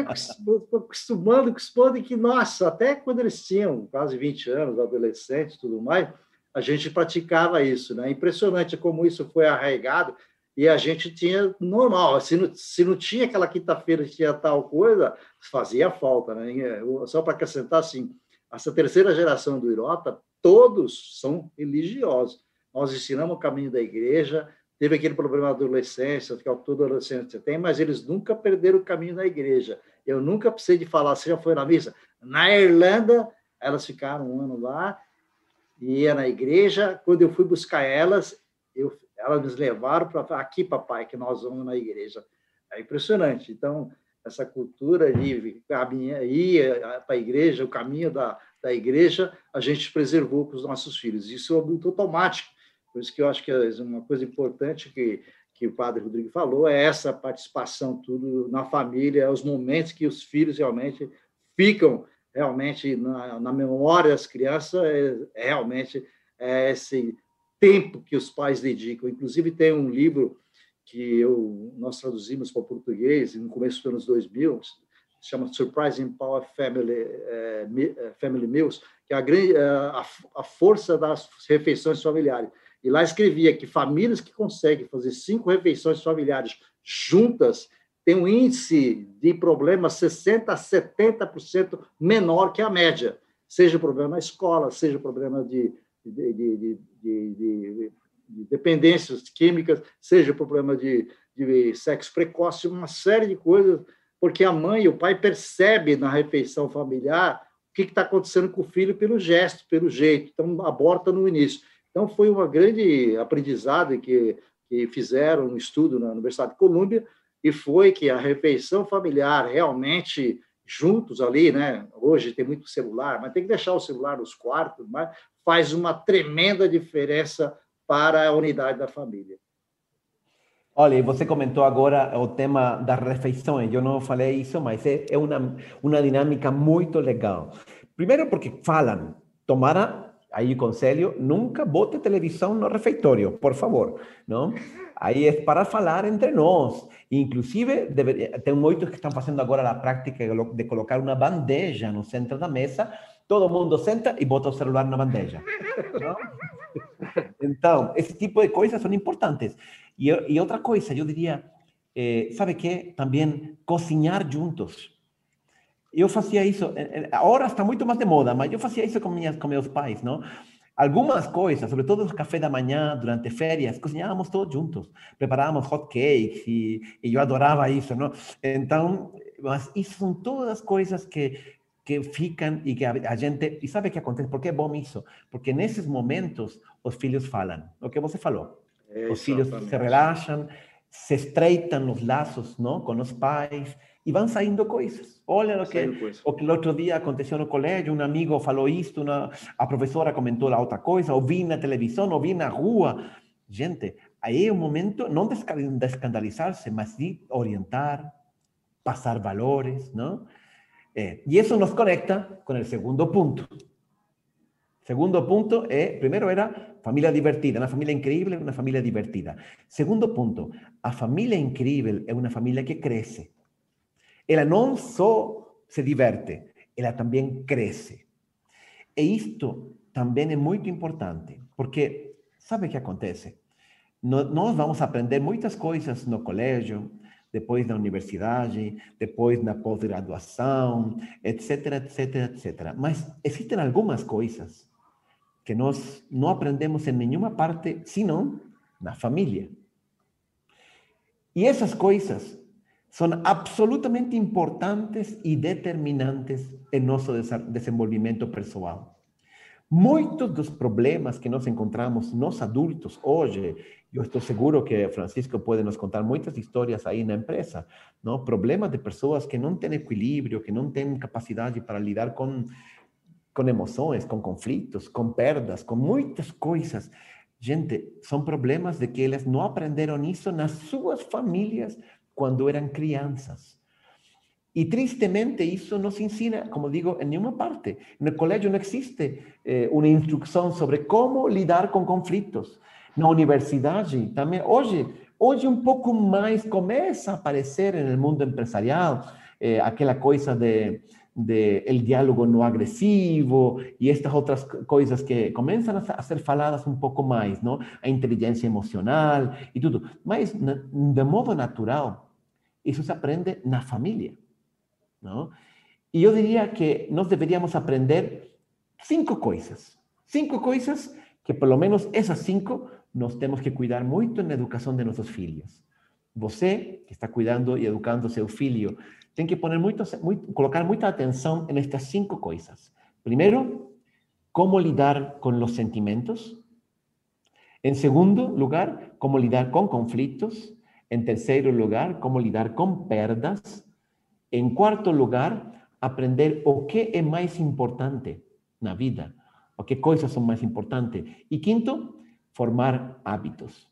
acostumando, acostumando que, nossa, até quando eles tinham quase 20 anos, adolescentes tudo mais, a gente praticava isso. Né? Impressionante como isso foi arraigado e a gente tinha normal. Se não, se não tinha aquela quinta-feira tinha tal coisa, fazia falta. Né? Só para acrescentar, assim, essa terceira geração do Irota, todos são religiosos. Nós ensinamos o caminho da igreja, teve aquele problema da adolescência, que toda adolescente tem, mas eles nunca perderam o caminho da igreja. Eu nunca precisei de falar, você já foi na missa? Na Irlanda, elas ficaram um ano lá, ia na igreja. Quando eu fui buscar elas, eu, elas me levaram para aqui, papai, que nós vamos na igreja. É impressionante. Então, essa cultura caminhar, ir para a igreja, o caminho da, da igreja, a gente preservou para os nossos filhos. Isso é muito automático. Por isso que eu acho que uma coisa importante que, que o padre Rodrigo falou é essa participação tudo na família, os momentos que os filhos realmente ficam realmente na, na memória das crianças, é, é realmente é esse tempo que os pais dedicam. Inclusive tem um livro que eu, nós traduzimos para o português no começo dos anos 2000, se chama Surprising Power Family, é, é, Family Meals, que é a, grande, a, a força das refeições familiares. E lá escrevia que famílias que conseguem fazer cinco refeições familiares juntas têm um índice de problemas 60% a 70% menor que a média, seja problema na escola, seja problema de, de, de, de de dependências químicas, seja problema de, de sexo precoce, uma série de coisas, porque a mãe e o pai percebem na refeição familiar o que está acontecendo com o filho pelo gesto, pelo jeito, então aborta no início. Então foi uma grande aprendizado que, que fizeram um estudo na Universidade de Colômbia e foi que a refeição familiar realmente juntos ali, né? Hoje tem muito celular, mas tem que deixar o celular nos quartos, mas faz uma tremenda diferença para a unidade da família. Olha, você comentou agora o tema das refeições. Eu não falei isso, mas é, é uma, uma dinâmica muito legal. Primeiro porque falam, tomara aí conselho, nunca bote televisão no refeitório, por favor, não? Aí é para falar entre nós. Inclusive, deveria, tem muitos que estão fazendo agora a prática de colocar uma bandeja no centro da mesa, todo mundo senta e bota o celular na bandeja. Não? Então, tipo de coisas são importantes. E, e outra coisa, eu diria, eh, sabe que? Também cozinhar juntos. Eu fazia isso, agora está muito mais de moda, mas eu fazia isso com, minhas, com meus pais, não? Algumas coisas, sobretudo o café da manhã, durante férias, cozinhávamos todos juntos. Preparávamos hot cakes e, e eu adorava isso, não? Então, mas isso são todas as coisas que, que ficam e que a, gente. E sabe o que acontece? Por que é bom isso? Porque nesses momentos os filhos falam. O que você falou. Os filhos se relaxam, se estreitam os laços não, com os pais e vão saindo coisas. Olha o que, o que o outro dia aconteceu no colégio, um amigo falou isto, uma, a professora comentou lá outra coisa, ouvi na televisão, ouvi na rua. Gente, aí é o momento não de escandalizar-se, mas de orientar, passar valores, não? Eh, y eso nos conecta con el segundo punto. Segundo punto é, primeiro era família divertida, uma família incrível, uma família divertida. Segundo ponto, a família incrível é uma família que cresce. Ela não só se diverte, ela também cresce. E isto também é muito importante, porque sabe o que acontece? Nós vamos aprender muitas coisas no colégio, depois na universidade, depois na pós-graduação, etc, etc, etc. Mas existem algumas coisas que nós não aprendemos em nenhuma parte, senão na família. E essas coisas são absolutamente importantes e determinantes em nosso desenvolvimento pessoal. Muitos dos problemas que nós encontramos nós adultos hoje, eu estou seguro que Francisco pode nos contar muitas histórias aí na empresa, não? Problemas de pessoas que não têm equilíbrio, que não têm capacidade para lidar com com emoções, com conflitos, com perdas, com muitas coisas. Gente, são problemas de que eles não aprenderam isso nas suas famílias quando eram crianças. Y tristemente eso no se enseña, como digo, en ninguna parte. En el colegio no existe eh, una instrucción sobre cómo lidiar con conflictos. Na universidade também, hoje, hoje um pouco mais começa a aparecer no mundo empresarial eh, aquela coisa de, de el diálogo no agresivo e estas outras coisas que começam a ser faladas um pouco mais, não? A inteligência emocional e tudo. Mas, de modo natural, isso se aprende na família. ¿no? Y yo diría que nos deberíamos aprender cinco cosas. Cinco cosas que por lo menos esas cinco nos tenemos que cuidar mucho en la educación de nuestros filhos. Você que está cuidando y educando seu filho tem que poner muito, muito, colocar muita atenção en estas cinco cosas. Primero, cómo lidar con los sentimientos. En segundo lugar, cómo lidar con conflictos. En tercer lugar, cómo lidar con perdas. En cuarto lugar, aprender o que é mais importante na vida, o que coisas são mais importantes. E quinto, formar hábitos.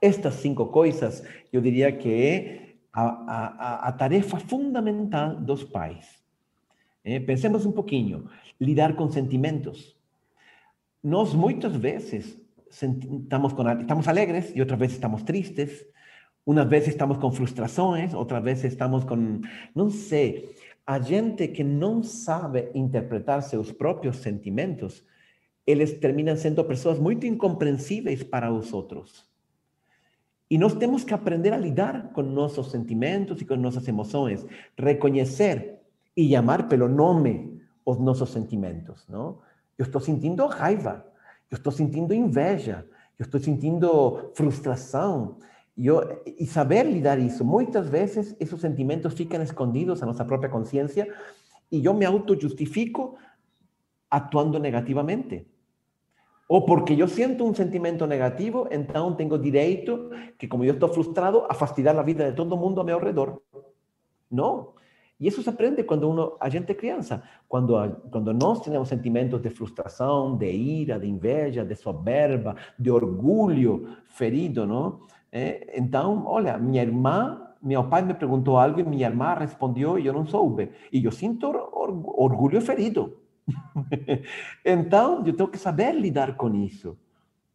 Estas cinco coisas, eu diria que a, a, tarefa fundamental dos pais. Eh, pensemos um pouquinho, lidar com sentimentos. Nós muitas vezes estamos, estamos alegres e outras vezes estamos tristes, Unas veces estamos con frustraciones, otras veces estamos con, no sé, a gente que no sabe interpretar sus propios sentimientos, ellos terminan siendo personas muy incomprensibles para nosotros. Y nos tenemos que aprender a lidar con nuestros sentimientos y con nuestras emociones, reconocer y llamar pelo nome os nuestros sentimientos, ¿no? Yo estoy sintiendo raiva, yo estoy sintiendo inveja, yo estoy sintiendo frustración, y saber lidar eso. Muchas veces esos sentimientos fican escondidos a nuestra propia conciencia y yo me auto-justifico actuando negativamente. O porque yo siento un sentimiento negativo, entonces tengo derecho que como yo estoy frustrado, a fastidiar la vida de todo el mundo a mi alrededor. No. Y eso se aprende cuando uno, a gente crianza, cuando, cuando nós tenemos sentimientos de frustración, de ira, de inveja, de soberba, de orgullo ferido, ¿no? É, então, olha, minha irmã, meu me perguntou algo e minha irmã respondeu e eu não soube. E eu sinto orgulho ferido. então, eu tenho que saber lidar com isso.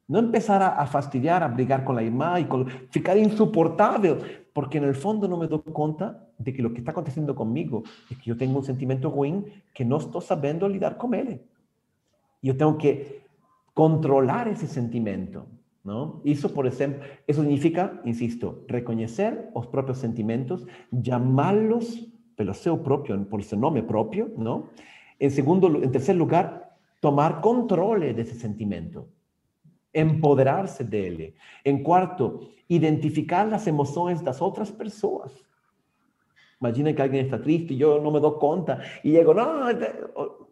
Não começar a, fastidiar, a brigar com a irmã e ficar insuportável, porque no fundo não me dou conta de que o que está acontecendo comigo é que eu tenho um sentimento ruim que não estou sabendo lidar com ele. E eu tenho que controlar esse sentimento. ¿No? Eso, por ejemplo, eso significa, insisto, reconocer los propios sentimientos, llamarlos pelo seu propio, por su nombre propio, ¿no? En segundo, en tercer lugar, tomar control de ese sentimiento, empoderarse de él. En cuarto, identificar las emociones de las otras personas. Imagina que alguien está triste y yo no me doy cuenta y llego, no,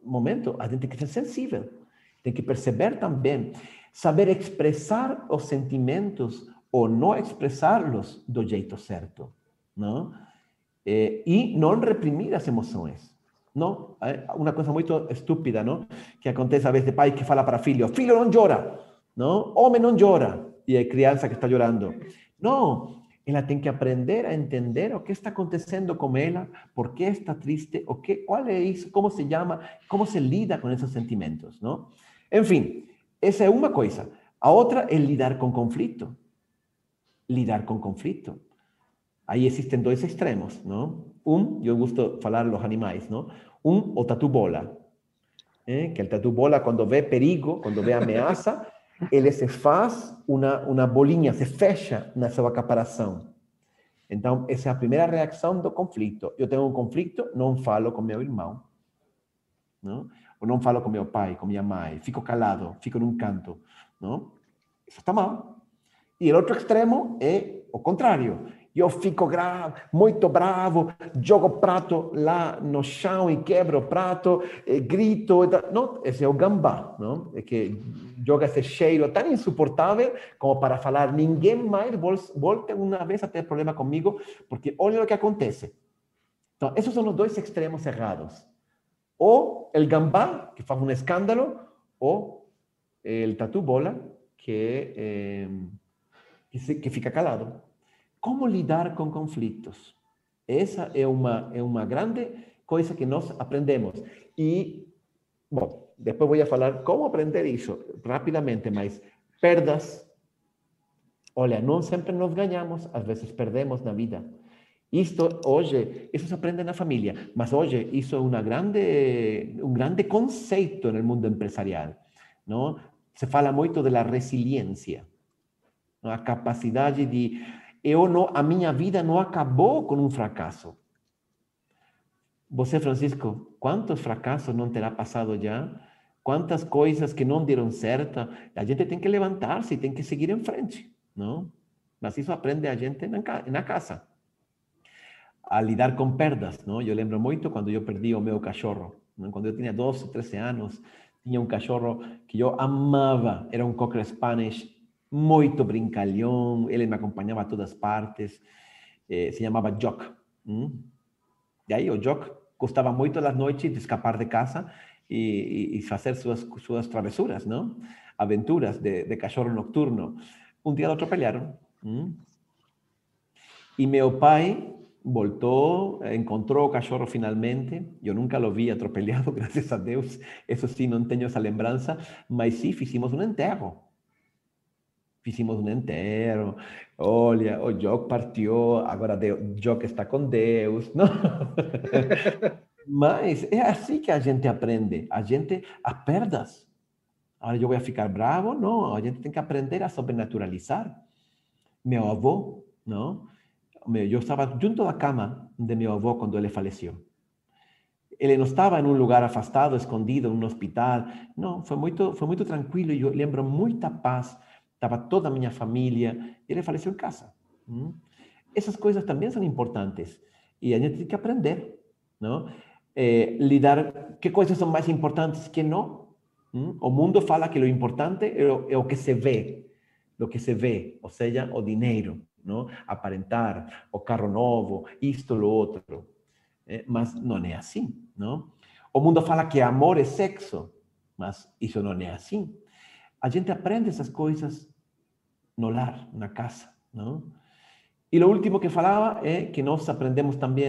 momento, hay gente que ser sensible, tiene que perceber también saber expressar os sentimentos ou não expressá-los do jeito certo, não? Eh, e não reprimir as emoções. Não? Uma coisa muito estúpida, não? Que acontece a vezes pai que fala para filho, filho não chora, não? Homem não chora. E a criança que está chorando. Não, ela tem que aprender a entender o que está acontecendo com ela, por que está triste, o que, qual é isso, como se chama, como se lida com esses sentimentos, não? Enfim, esa es una cosa. A otra es lidar con conflicto. Lidar con conflicto. Ahí existen dos extremos, ¿no? Un, yo gusto hablar los animales, ¿no? Un o tatu bola. ¿eh? Que el tatu bola cuando ve perigo, cuando ve amenaza, él se faz una, una bolinha, se fecha na sua caparação. Então, essa é a primeira reação do conflito. Eu tenho um conflito, não falo com meu irmão. Não? Ou não falo com meu pai, com minha mãe, fico calado, fico num canto, não? Isso está mal. E o outro extremo é o contrário. Eu fico grave, muito bravo, jogo prato lá no chão e quebro o prato, e grito. Não, esse é o gambá, não? É que joga esse cheiro tão insuportável como para falar ninguém mais volte uma vez a ter problema comigo, porque olha o que acontece. Então, esses são os dois extremos errados. O el gambá, que hace un escándalo, o el tatu bola, que, eh, que, fica calado. ¿Cómo lidar con conflictos? Essa é uma, é uma grande coisa que nós aprendemos. E, bom, depois vou falar como aprender isso rapidamente, mas perdas. Olha, não sempre nós ganhamos, às vezes perdemos na vida. Isto hoje, isso se aprende na família, mas hoje isso é uma grande, um grande conceito no mundo empresarial. Não? Se fala muito da resiliência, a capacidade de eu não, a minha vida não acabou com um fracasso. Você, Francisco, quantos fracassos não terá passado já? Quantas coisas que não deram certo? A gente tem que levantar-se, tem que seguir em frente, não? Mas isso aprende a gente na casa. A lidar com perdas, não? Eu lembro muito quando eu perdi o meu cachorro. Não? Quando eu tinha 12, 13 anos, tinha um cachorro que eu amava. Era um Cocker Spanish muito brincalhão, ele me acompanhava a todas partes, eh, se chamava Jock. Hum? E aí o Jock gostava muito das noites de escapar de casa e, e fazer suas, suas travessuras, não? Aventuras de, de cachorro nocturno. Um dia lo atropelaram. Hum? E meu pai voltou, encontrou o cachorro finalmente. Eu nunca lo vi atropelado, graças a Deus. Isso sim, não tenho essa lembrança. Mas sim, fizemos um enterro fizemos um inteiro. Olha, o Jock partiu, agora o Jock está com Deus. Não? Mas é assim que a gente aprende. A gente, as perdas. Agora eu vou ficar bravo? Não, a gente tem que aprender a sobrenaturalizar. Meu avô, não? Eu estava junto da cama de meu avô quando ele faleceu. Ele não estava em um lugar afastado, escondido, em um hospital. Não, foi muito, foi muito tranquilo. Eu lembro muita paz estava toda a minha família, ele faleceu em casa. Hum? Essas coisas também são importantes e a gente tem que aprender, não? É, lidar, que coisas são mais importantes que não? Hum? O mundo fala que o importante é o, é o que se vê, o que se vê, ou seja, o dinheiro, não? Aparentar, o carro novo, isto, o outro. É, mas não é assim, não? O mundo fala que amor é sexo, mas isso não é assim. A gente aprende essas coisas no lar, na casa, não? E o último que falava é que nós aprendemos também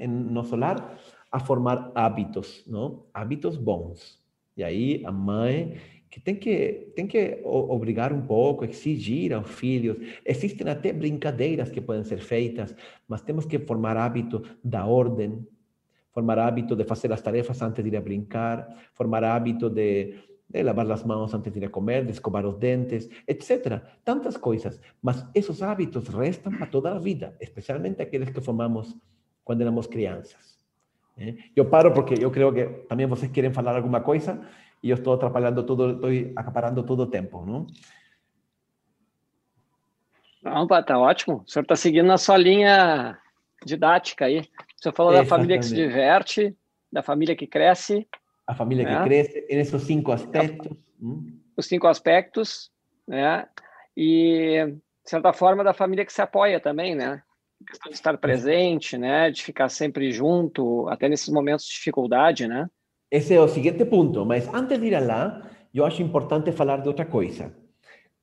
em nosso lar a formar hábitos, não? Hábitos bons. E aí a que tem que tem que obrigar um pouco, exigir aos filhos. Existem até brincadeiras que podem ser feitas, mas temos que formar hábito da ordem, formar hábito de fazer as tarefas antes de ir a brincar, formar hábito de de lavar las manos antes de ir a comer, de escovar los dentes, etcétera. Tantas cosas. Mas esos hábitos restan para toda la vida, especialmente aquellos que formamos cuando éramos crianças. ¿eh? Yo paro porque yo creo que también vocês quieren falar alguna cosa y yo estoy atrapalhando todo, estoy acaparando todo o tempo, não? Não, tá ótimo. O senhor está seguindo a sua linha didática aí. O senhor falou da família que se diverte, da família que cresce a família que cresce, nesses cinco aspectos. Os cinco aspectos, né? E, de certa forma, da família que se apoia também, né? De estar presente, né? De ficar sempre junto, até nesses momentos de dificuldade, né? Esse é o seguinte ponto, mas antes de ir lá, eu acho importante falar de outra coisa.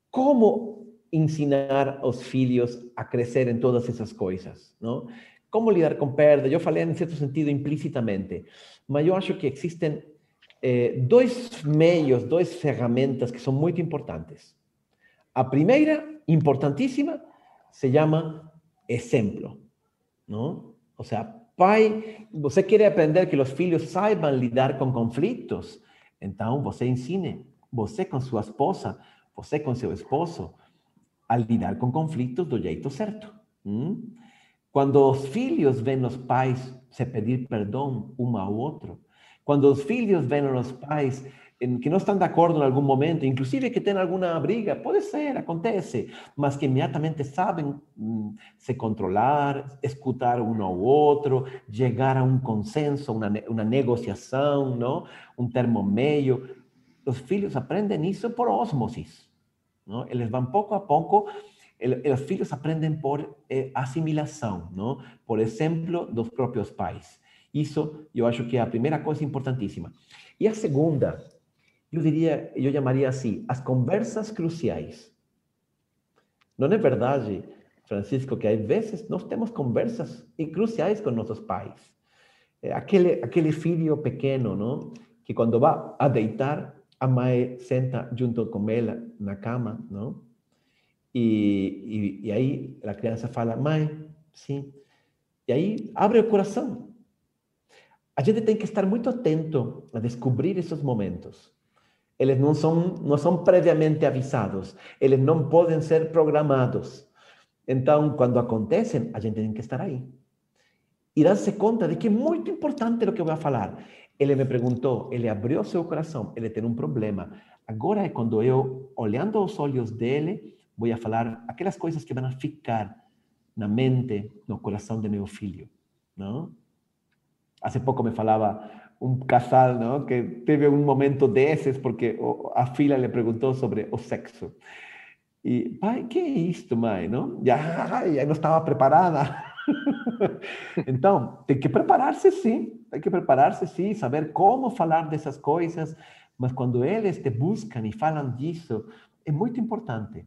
Como ensinar aos filhos a crescer em todas essas coisas, não? Como lidar com perda? Eu falei, em certo sentido, implicitamente, mas eu acho que existem eh, dois meios, duas ferramentas que são muito importantes. A primeira, importantíssima, se chama exemplo. Não? Ou seja, pai, você quer aprender que os filhos saibam lidar com conflitos? Então, você ensine, você com sua esposa, você com seu esposo, a lidar com conflitos do jeito certo. Hum? Quando os filhos veem os pais se pedir perdão um ao outro, quando os filhos veem os pais que não estão de acordo em algum momento, inclusive que têm alguma briga, pode ser, acontece, mas que imediatamente sabem hum, se controlar, escutar um ao outro, chegar a um consenso, uma, uma negociação, não? um termo meio. Os filhos aprendem isso por osmosis. Não? Eles vão pouco a pouco, os filhos aprendem por eh, assimilação, não? por exemplo, dos próprios pais. Isso eu acho que é a primeira coisa importantíssima. E a segunda, eu diria, eu chamaria assim, as conversas cruciais. Não é verdade Francisco, que às vezes nós temos conversas cruciais com nossos pais. Aquele, aquele filho pequeno, não? que quando vai a deitar, a mãe senta junto com ela na cama, não? E, e, e aí criança fala, mãe, sim. E aí abre o coração. A gente tem que estar muito atento a descobrir esses momentos. Eles não são, não são previamente avisados, eles não podem ser programados. Então, quando acontecem, a gente tem que estar aí. E dar-se conta de que é muito importante o que eu vou falar. Ele me perguntou, ele abriu seu coração, ele tem um problema. Agora é quando eu, olhando os olhos dele, vou falar aquelas coisas que vão ficar na mente, no coração de meu filho, não? Hace pouco me falava um casal, não, que teve um momento desses porque a filha lhe perguntou sobre o sexo. E, pai, que é isto, mãe? Não? Já, já não estava preparada. então, tem que preparar-se sim, tem que preparar-se sim, saber como falar dessas coisas, mas quando eles te buscam e falam disso, é muito importante.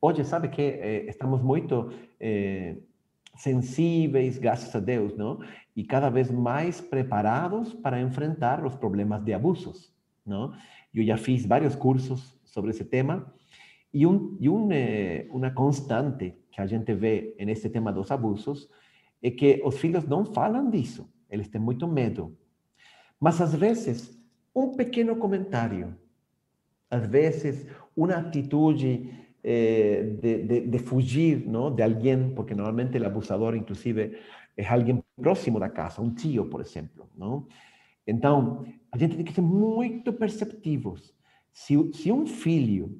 Hoje, sabe que eh, estamos eh, sensíveis, graças a Deus, não? E cada vez mais preparados para enfrentar os problemas de abusos, não? Eu já fiz vários cursos sobre esse tema e, um, e um, eh, constante que a gente vê nesse tema dos abusos é que os filhos não falam disso, eles têm muito medo. Mas às vezes, um pequeno comentário, às vezes, uma atitude eh, de, de, de, fugir não, de alguém, porque normalmente o abusador, inclusive, é alguém próximo da casa, um tio, por exemplo. Não? Então, a gente tem que ser muito perceptivos. Se, se um filho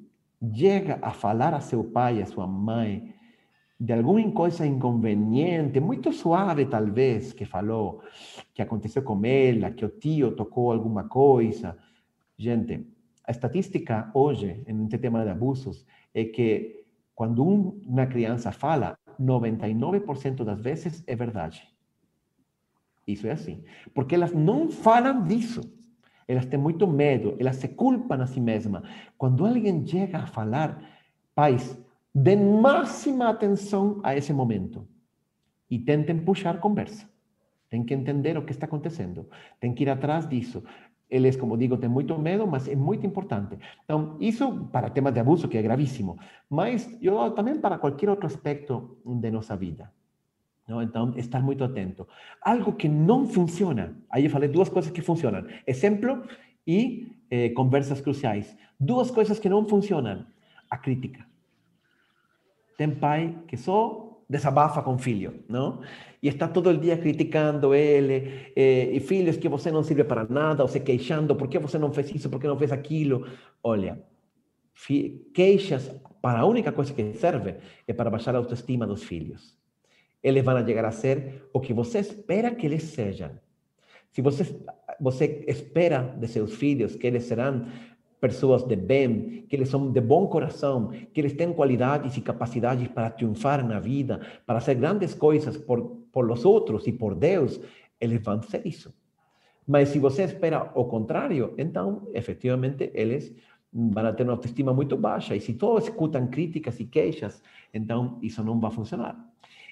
chega a falar a seu pai, a sua mãe, de alguma coisa inconveniente, muito suave talvez, que falou, que aconteceu com ela, que o tio tocou alguma coisa. Gente, a estatística hoje, em tema de abusos, é que quando um, uma criança fala, 99% das vezes é verdade. Isso é assim. Porque elas não falam disso. Elas têm muito medo, elas se culpam a si mesmas. Quando alguém chega a falar, pais, Dê máxima atenção a esse momento e tentem puxar conversa. Tem que entender o que está acontecendo. Tem que ir atrás disso. Eles, como digo, têm muito medo, mas é muito importante. Então, isso para temas de abuso, que é gravíssimo, mas eu também para qualquer outro aspecto de nossa vida. Não? Então, estar muito atento. Algo que não funciona. Aí eu falei duas coisas que funcionam: exemplo e eh, conversas cruciais. Duas coisas que não funcionam: a crítica. Tem pai que só desabafa com filho, não? E está todo o dia criticando ele, eh, e filhos que você não serve para nada, ou se queixando, por que você não fez isso, por que não fez aquilo? Olha, queixas para a única coisa que serve é para baixar a autoestima dos filhos. Eles vão chegar a ser o que você espera que eles sejam. Se você, espera de seus filhos que eles serão pessoas de bem, que eles são de bom coração, que eles têm qualidades e capacidades para triunfar na vida, para fazer grandes coisas por, por os outros e por Deus, eles vão ser isso. Mas se você espera o contrário, então, efetivamente, eles vão ter uma autoestima muito baixa. E se todos escutam críticas e queixas, então isso não vai funcionar.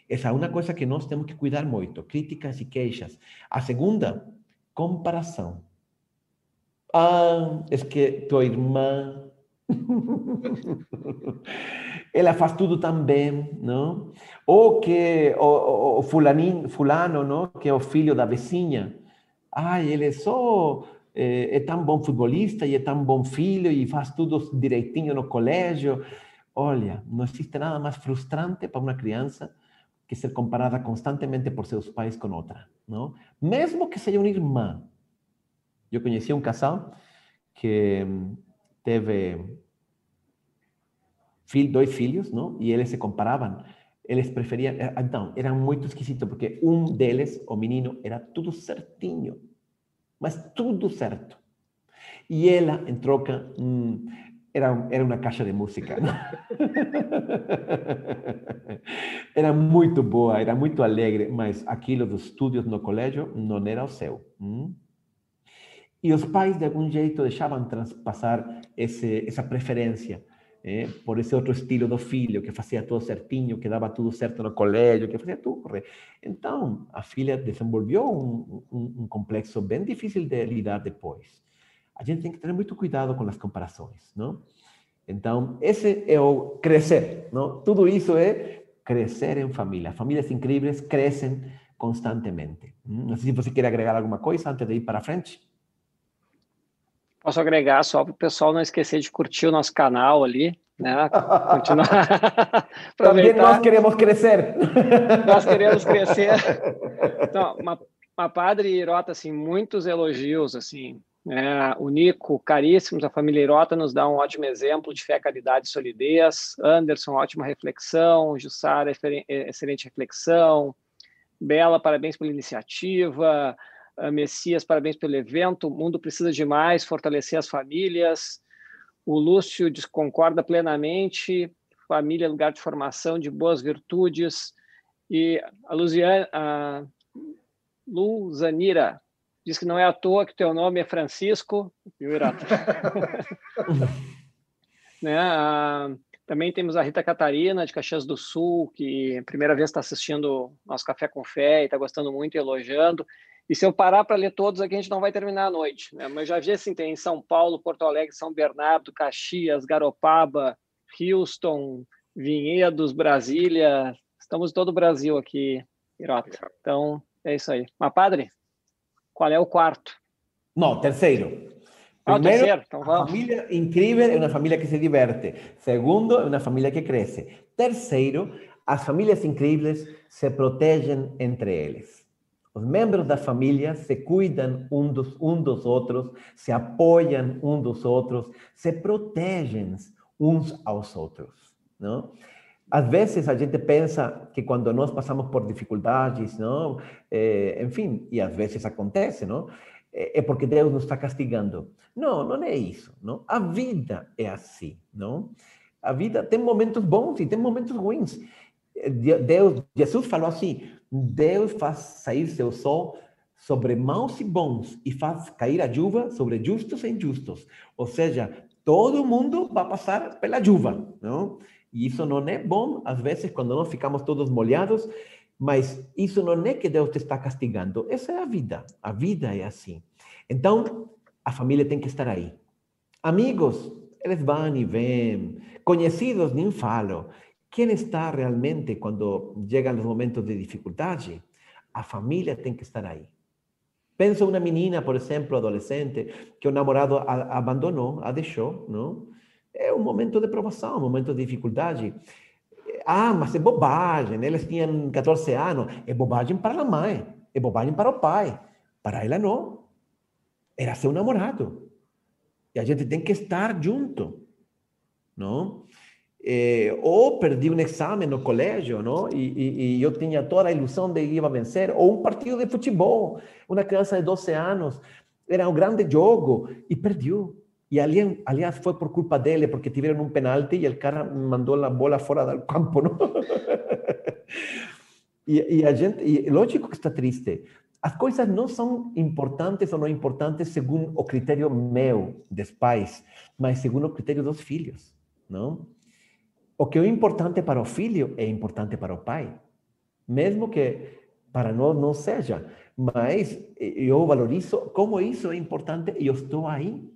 Essa é uma coisa que nós temos que cuidar muito: críticas e queixas. A segunda, comparação. Ah, é que tua irmã. ela faz tudo tão bem, não? Ou que o, o fulaninho, fulano, não? Que é o filho da vizinha. Ai, ele é só é, é, tão bom futebolista e é tão bom filho e faz tudo direitinho no colégio. Olha, não existe nada mais frustrante para uma criança que ser comparada constantemente por seus pais com outra, não? Mesmo que seja uma irmã, eu conheci um casal que hum, teve dois filhos, não? E eles se comparavam. Eles preferiam. Então, era muito esquisito, porque um deles, o menino, era tudo certinho. Mas tudo certo. E ela, em troca, hum, era, era uma caixa de música. era muito boa, era muito alegre, mas aquilo dos estudos no colégio não era o seu. Hum? E os pais, de algum jeito, deixavam transpassar esse, essa preferência. é, por esse outro estilo do filho, que fazia tudo certinho, que dava tudo certo no colégio, que fazia tudo correto. Então, a filha desenvolveu um, um, um, complexo bem difícil de lidar depois. A gente tem que ter muito cuidado com as comparações, não? Então, esse é o crescer, não? Tudo isso é crescer em família. Famílias incríveis crescem constantemente. Não sei se você quer agregar alguma coisa antes de ir para frente. Posso agregar só para o pessoal não esquecer de curtir o nosso canal ali, né? Continuar. Também nós queremos crescer. nós queremos crescer. Então, uma, uma padre Irota, assim, muitos elogios, assim. Né? o Nico, caríssimos, a família Irota nos dá um ótimo exemplo de fé, caridade e solidez. Anderson, ótima reflexão. Jussara, excelente reflexão. Bela, parabéns pela iniciativa. Uh, Messias, parabéns pelo evento. O mundo precisa de mais, fortalecer as famílias. O Lúcio concorda plenamente. Família, lugar de formação de boas virtudes. E a, Luziane, a Luzanira diz que não é à toa que teu nome é Francisco. Viu, Irata? né? Ah, também temos a Rita Catarina, de Caxias do Sul, que primeira vez está assistindo nosso Café com Fé e está gostando muito e elogiando. E se eu parar para ler todos aqui, a gente não vai terminar a noite. Né? Mas já vi assim, tem em São Paulo, Porto Alegre, São Bernardo, Caxias, Garopaba, Houston, Vinhedos, Brasília. Estamos em todo o Brasil aqui, Irota. Então, é isso aí. Mas, padre, qual é o quarto? Não, terceiro. Ah, Primeiro, terceiro, então vamos. família incrível é uma família que se diverte. Segundo, é uma família que cresce. Terceiro, as famílias incríveis se protegem entre eles. Os membros da família se cuidam um dos, um dos outros, se apoiam um dos outros, se protegem uns aos outros. Não? Às vezes a gente pensa que quando nós passamos por dificuldades, não, é, enfim, e às vezes acontece, não, é, é porque Deus nos está castigando. Não, não é isso. Não? A vida é assim, não? A vida tem momentos bons e tem momentos ruins. Deus, Jesus falou assim: Deus faz sair seu sol sobre maus e bons e faz cair a chuva sobre justos e injustos. Ou seja, todo mundo vai passar pela chuva, não? E isso não é bom, às vezes, quando nós ficamos todos molhados, mas isso não é que Deus te está castigando, essa é a vida. A vida é assim. Então, a família tem que estar aí. Amigos, eles vão e vêm. Conhecidos, nem falo. Quem está realmente quando chegam os momentos de dificuldade? A família tem que estar aí. Pensa uma menina, por exemplo, adolescente, que o namorado a abandonou, a deixou, não? É momento de provação, um momento de dificuldade. Ah, mas é bobagem, eles tinham 14 anos. É bobagem para a mãe, é bobagem para o pai. Para ela, não. Era seu namorado. E a gente tem que estar junto, não? Eh, ou perdi um exame no colégio, não? E, e, e, eu tinha toda a ilusão de que ia vencer, ou um partido de futebol, uma criança de 12 anos, era um grande jogo e perdeu. E ali, aliás, foi por culpa dele, porque tiveram um penalti e o cara mandou a bola fora do campo, não? e, e a gente, e lógico que está triste. As coisas não são importantes ou não importantes segundo o critério meu, dos pais, mas segundo o critério dos filhos, não? O que é importante para o filho é importante para o pai, mesmo que para nós não seja, mas eu valorizo como isso é importante e eu estou aí.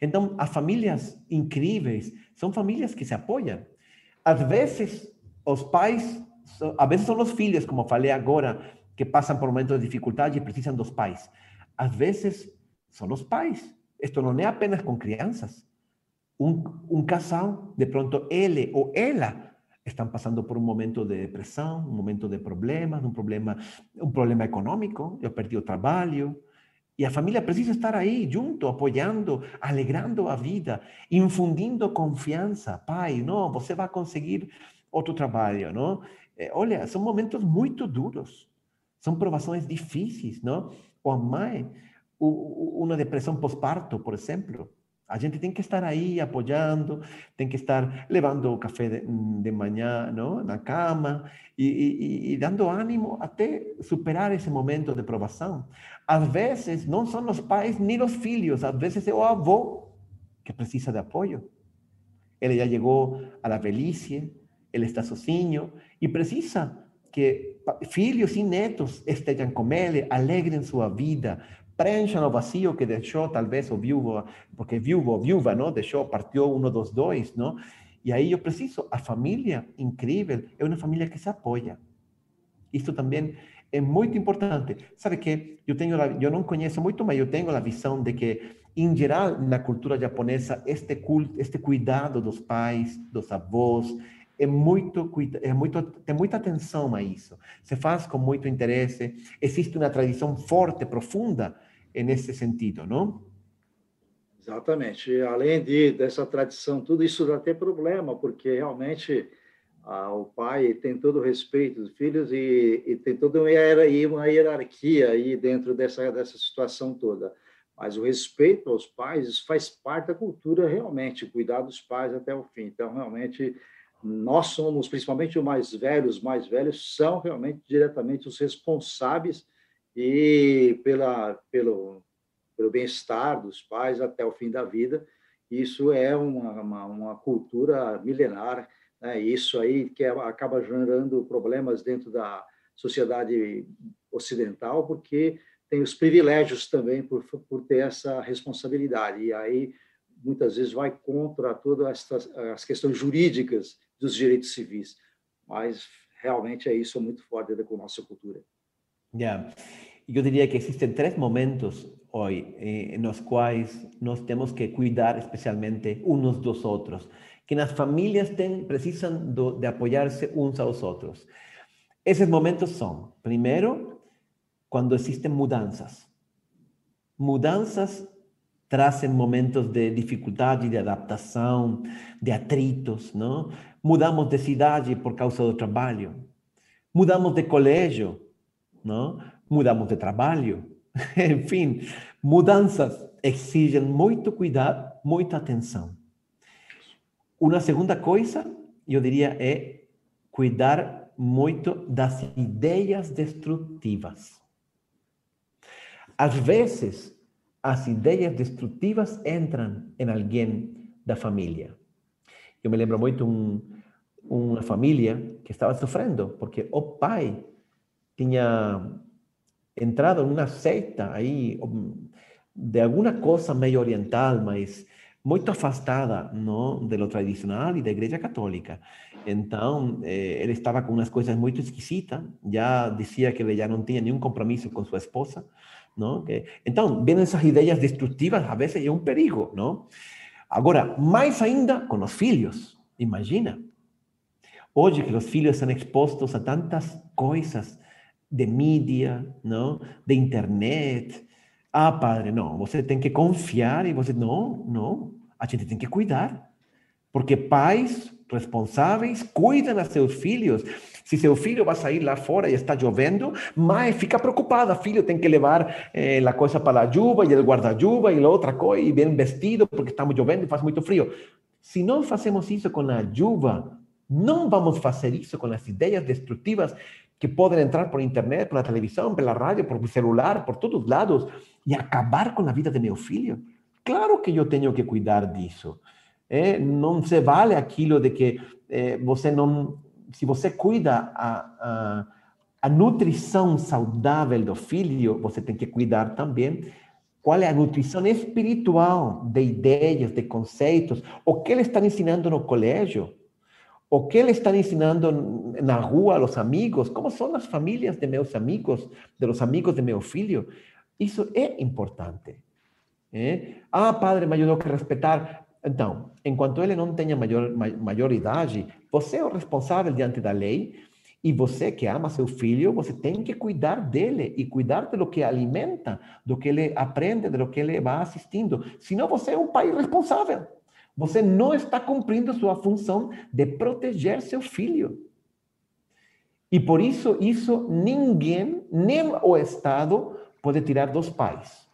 Então, as famílias incríveis são famílias que se apoiam. Às vezes, os pais, às vezes são os filhos, como falei agora, que passam por momentos de dificuldade e precisam dos pais. Às vezes, são os pais. Isto não é apenas com crianças um, um casal, de pronto ele ou ela estão passando por um momento de depressão, um momento de problemas, um problema, um problema econômico, eu perdi o trabalho, e a família precisa estar aí junto, apoiando, alegrando a vida, infundindo confiança. Pai, não, você vai conseguir outro trabalho, não? Eh, olha, são momentos muito duros, são provações difíceis, não? Ou a mãe, uma depressão pós-parto, por exemplo, a gente tem que estar aí apoiando, tem que estar levando o café de, de manhã não? na cama e, e, e, dando ânimo até superar esse momento de provação. Às vezes, não são os pais nem os filhos, às vezes é o avô que precisa de apoio. Ele já chegou à velhice, ele está sozinho e precisa que filhos e netos estejam com ele, alegrem sua vida, preencham o vazio que deixou talvez o viúvo, porque viúvo ou viúva, não, deixou, partiu um dos dois, não? E aí eu preciso, a família incrível é uma família que se apoia. Isso também é muito importante. Sabe que eu tenho, eu não conheço muito, mas eu tenho a visão de que, em geral, na cultura japonesa, este culto, este cuidado dos pais, dos avós, é muito, é muito, tem muita atenção a isso. Se faz com muito interesse. Existe uma tradição forte, profunda nesse sentido, não? Exatamente. Além de, dessa tradição, tudo isso dá até problema, porque realmente ah, o pai tem todo o respeito dos filhos e, e tem toda uma hierarquia aí dentro dessa, dessa situação toda. Mas o respeito aos pais faz parte da cultura realmente, cuidar dos pais até o fim. Então, realmente, nós somos, principalmente os mais velhos, os mais velhos são realmente diretamente os responsáveis e pela, pelo, pelo bem-estar dos pais até o fim da vida. Isso é uma, uma, uma cultura milenar né? Isso aí que é, acaba gerando problemas dentro da sociedade ocidental, porque tem os privilégios também por, por ter essa responsabilidade. E aí, muitas vezes, vai contra todas as questões jurídicas dos direitos civis. Mas, realmente, é isso muito forte da nossa cultura. Yeah. Eu diria que existem três momentos hoje eh, nos quais nós temos que cuidar especialmente uns dos outros que las familias precisan de apoyarse unos a los otros. Esos momentos son, primero, cuando existen mudanzas. Mudanzas trazem momentos de dificuldade, de adaptação, de atritos, não? Mudamos de cidade por causa do trabalho. Mudamos de colégio, não? Mudamos de trabalho. Enfim, mudanças exigem muito cuidado, muita atenção. Uma segunda coisa, eu diria, é cuidar muito das ideias destrutivas. Às vezes, as ideias destrutivas entram em alguém da família. Eu me lembro muito um, uma família que estava sofrendo porque o pai tinha entrado em uma seita aí de alguma coisa meio oriental, mas muito afastada não, de lo tradicional e da Igreja Católica. Então, eh, ele estava com umas coisas muito esquisitas, já dizia que ele já não tinha nenhum compromisso com sua esposa. Não? Então, vêm essas ideias destrutivas, a vezes é um perigo. Não? Agora, mais ainda com os filhos, imagina. Hoje que os filhos são expostos a tantas coisas de mídia, não? de internet, ah, padre, não, você tem que confiar e você, não, não, a gente tem que cuidar. Porque pais responsáveis cuidam a seus filhos. Se seu filho vai sair lá fora e está chovendo, mãe fica preocupada. Filho tem que levar eh, a coisa para a chuva e o guarda-chuva e outra coisa e bem vestido porque estamos chovendo e faz muito frio. Se não fazemos isso com a chuva, não vamos fazer isso com as ideias destrutivas que podem entrar por internet, pela televisão, pela rádio, por celular, por todos lados e acabar com a vida de meu filho? Claro que eu tenho que cuidar disso. É, não se vale aquilo de que. Se você cuida a, a, a nutrição saudável do filho, você tem que cuidar também qual é a nutrição espiritual de ideias, de conceitos, o que ele está ensinando no colégio, o que ele está ensinando na rua aos amigos, como são as famílias de meus amigos, de los amigos de meu filho. Isso é importante. É? Ah, padre, eu tenho que respeitar. Então, enquanto ele não tenha maior, maior idade, você é o responsável diante da lei e você que ama seu filho, você tem que cuidar dele e cuidar do que alimenta, do que ele aprende, do que ele vai assistindo. Senão você é um pai responsável. Você não está cumprindo sua função de proteger seu filho. E por isso, isso ninguém, nem o Estado, pode tirar dos pais.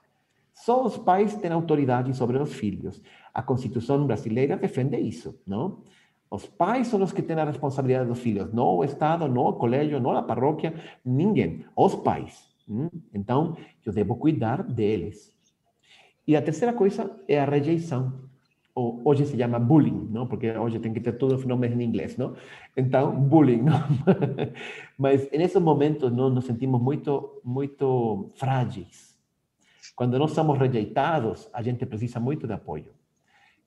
Só os pais têm autoridade sobre os filhos. A Constituição brasileira defende isso, não? Os pais são os que têm a responsabilidade dos filhos, não o Estado, não o colégio, não a paróquia, ninguém. Os pais. Hum? Então, eu devo cuidar deles. E a terceira coisa é a rejeição. Hoje se chama bullying, não? Porque hoje tem que ter todos os nomes em inglês, não? Então, bullying, não? Mas nesses momentos nós nos sentimos muito, muito frágeis. Quando nós somos rejeitados, a gente precisa muito de apoio.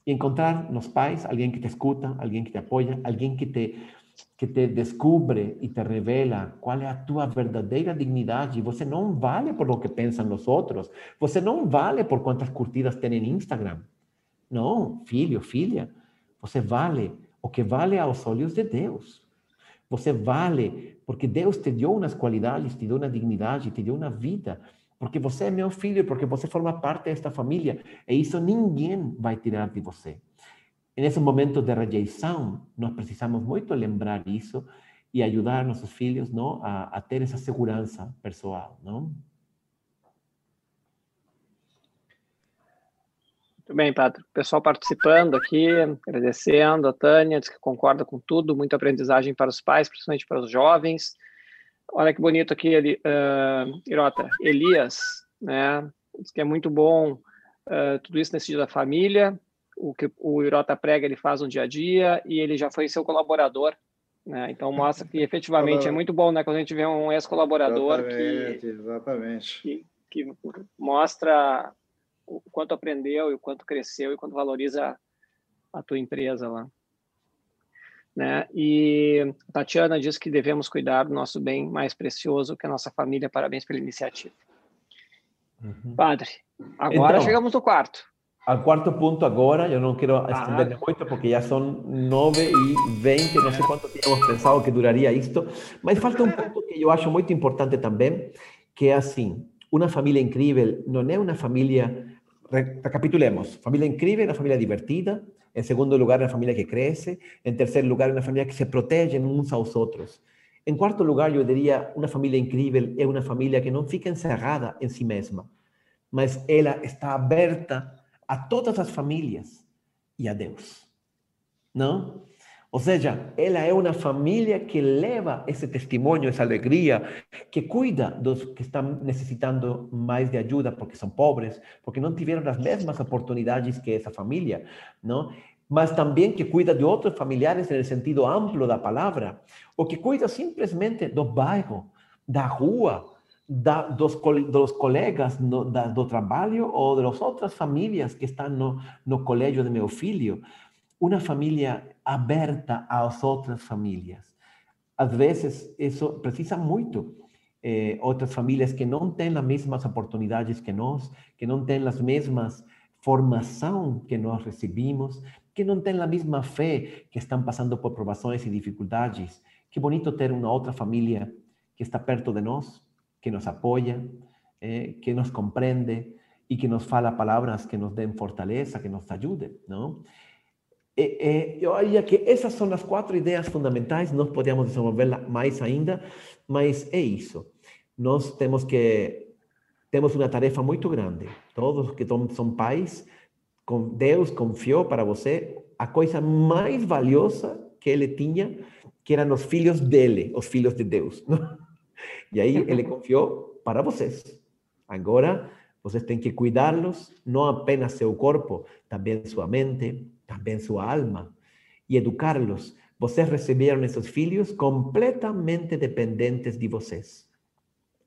E encontrar nos pais alguém que te escuta, alguém que te apoia, alguém que te que te descubre e te revela qual é a tua verdadeira dignidade. Você não vale por lo que pensam os outros. Você não vale por quantas curtidas tem em Instagram. Não, filho, filha, você vale o que vale aos olhos de Deus. Você vale porque Deus te deu umas qualidades, te deu uma dignidade, te deu uma vida. Porque você é meu filho, porque você forma parte desta família. E isso ninguém vai tirar de você. Nesse momento de rejeição, nós precisamos muito lembrar isso e ajudar nossos filhos não, a, a ter essa segurança pessoal. Não? Muito bem, Padre. Pessoal participando aqui, agradecendo. A Tânia diz que concorda com tudo, muita aprendizagem para os pais, principalmente para os jovens. Olha que bonito aqui, uh, Irota. Elias, né? Diz que é muito bom uh, tudo isso nesse dia da família. O que o Irota prega, ele faz no dia a dia e ele já foi seu colaborador. Né? Então mostra que efetivamente é muito bom, né? Quando a gente vê um ex-colaborador que, exatamente. Que, que mostra o quanto aprendeu e o quanto cresceu e quanto valoriza a tua empresa lá. Né? E Tatiana diz que devemos cuidar do nosso bem mais precioso, que é a nossa família. Parabéns pela iniciativa. Uhum. Padre, agora então, chegamos no quarto. Ao quarto ponto agora, eu não quero estender muito porque já são 9 e 20, não sei quanto tínhamos pensado que duraria isto, mas falta um ponto que eu acho muito importante também, que é assim, uma família incrível não é uma família recapitulemos. Familia increíble, una familia divertida. En segundo lugar, una familia que crece. En tercer lugar, una familia que se protege unos a otros. En cuarto lugar, yo diría, una familia increíble es una familia que no fica encerrada en sí misma, mas ella está abierta a todas las familias y a Dios. ¿No? Ou seja, ela é uma família que leva esse testemunho, essa alegria, que cuida dos que estão necessitando mais de ajuda porque são pobres, porque não tiveram as mesmas oportunidades que essa família, não? Mas também que cuida de outros familiares no sentido amplo da palavra, ou que cuida simplesmente do bairro, da rua, da, dos, dos colegas no, da, do trabalho ou das outras famílias que estão no, no colégio de meu filho uma família aberta às outras famílias. Às vezes, isso precisa muito. Eh, outras famílias que não têm as mesmas oportunidades que nós, que não têm as mesmas formação que nós recebimos, que não têm a mesma fé, que estão passando por provações e dificuldades. Que bonito ter uma outra família que está perto de nós, que nos apoia, eh, que nos compreende e que nos fala palavras que nos dêem fortaleza, que nos ajudem, não? Eh, eh, eu acho que essas são as quatro ideias fundamentais, nós podemos desenvolvê-la mais ainda, mas é isso. Nós temos que temos uma tarefa muito grande. Todos que são pais, Deus confiou para você a coisa mais valiosa que ele tinha, que eram os filhos dele, os filhos de Deus. E aí ele confiou para vocês. Agora, vocês têm que cuidá-los, não apenas seu corpo, também sua mente, também sua alma, e educá-los. Vocês receberam esses filhos completamente dependentes de vocês.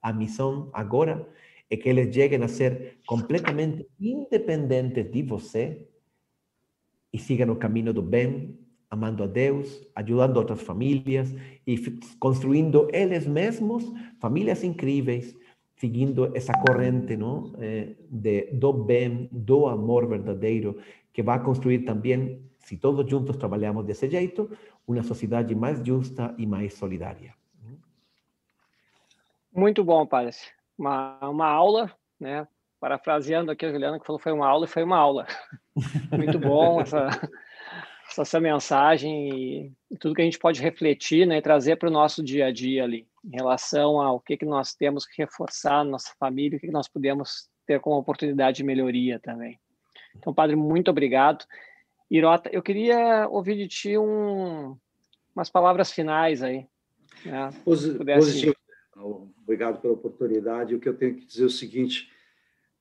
A missão agora é que eles cheguem a ser completamente independentes de você e sigam o caminho do bem, amando a Deus, ajudando outras famílias e construindo eles mesmos famílias incríveis, seguindo essa corrente não, eh, de, do bem, do amor verdadeiro que vai construir também, se todos juntos trabalhamos desse jeito, uma sociedade mais justa e mais solidária. Muito bom, Padre. Uma, uma aula, né? Parafraseando aqui a Juliana, que falou foi uma aula e foi uma aula. Muito bom essa, essa mensagem e tudo que a gente pode refletir né, e trazer para o nosso dia a dia ali, em relação ao que, que nós temos que reforçar na nossa família, o que, que nós podemos ter como oportunidade de melhoria também. Então, padre, muito obrigado. Irota, eu queria ouvir de ti um, umas palavras finais aí. Né? Positivo. Obrigado pela oportunidade. O que eu tenho que dizer é o seguinte: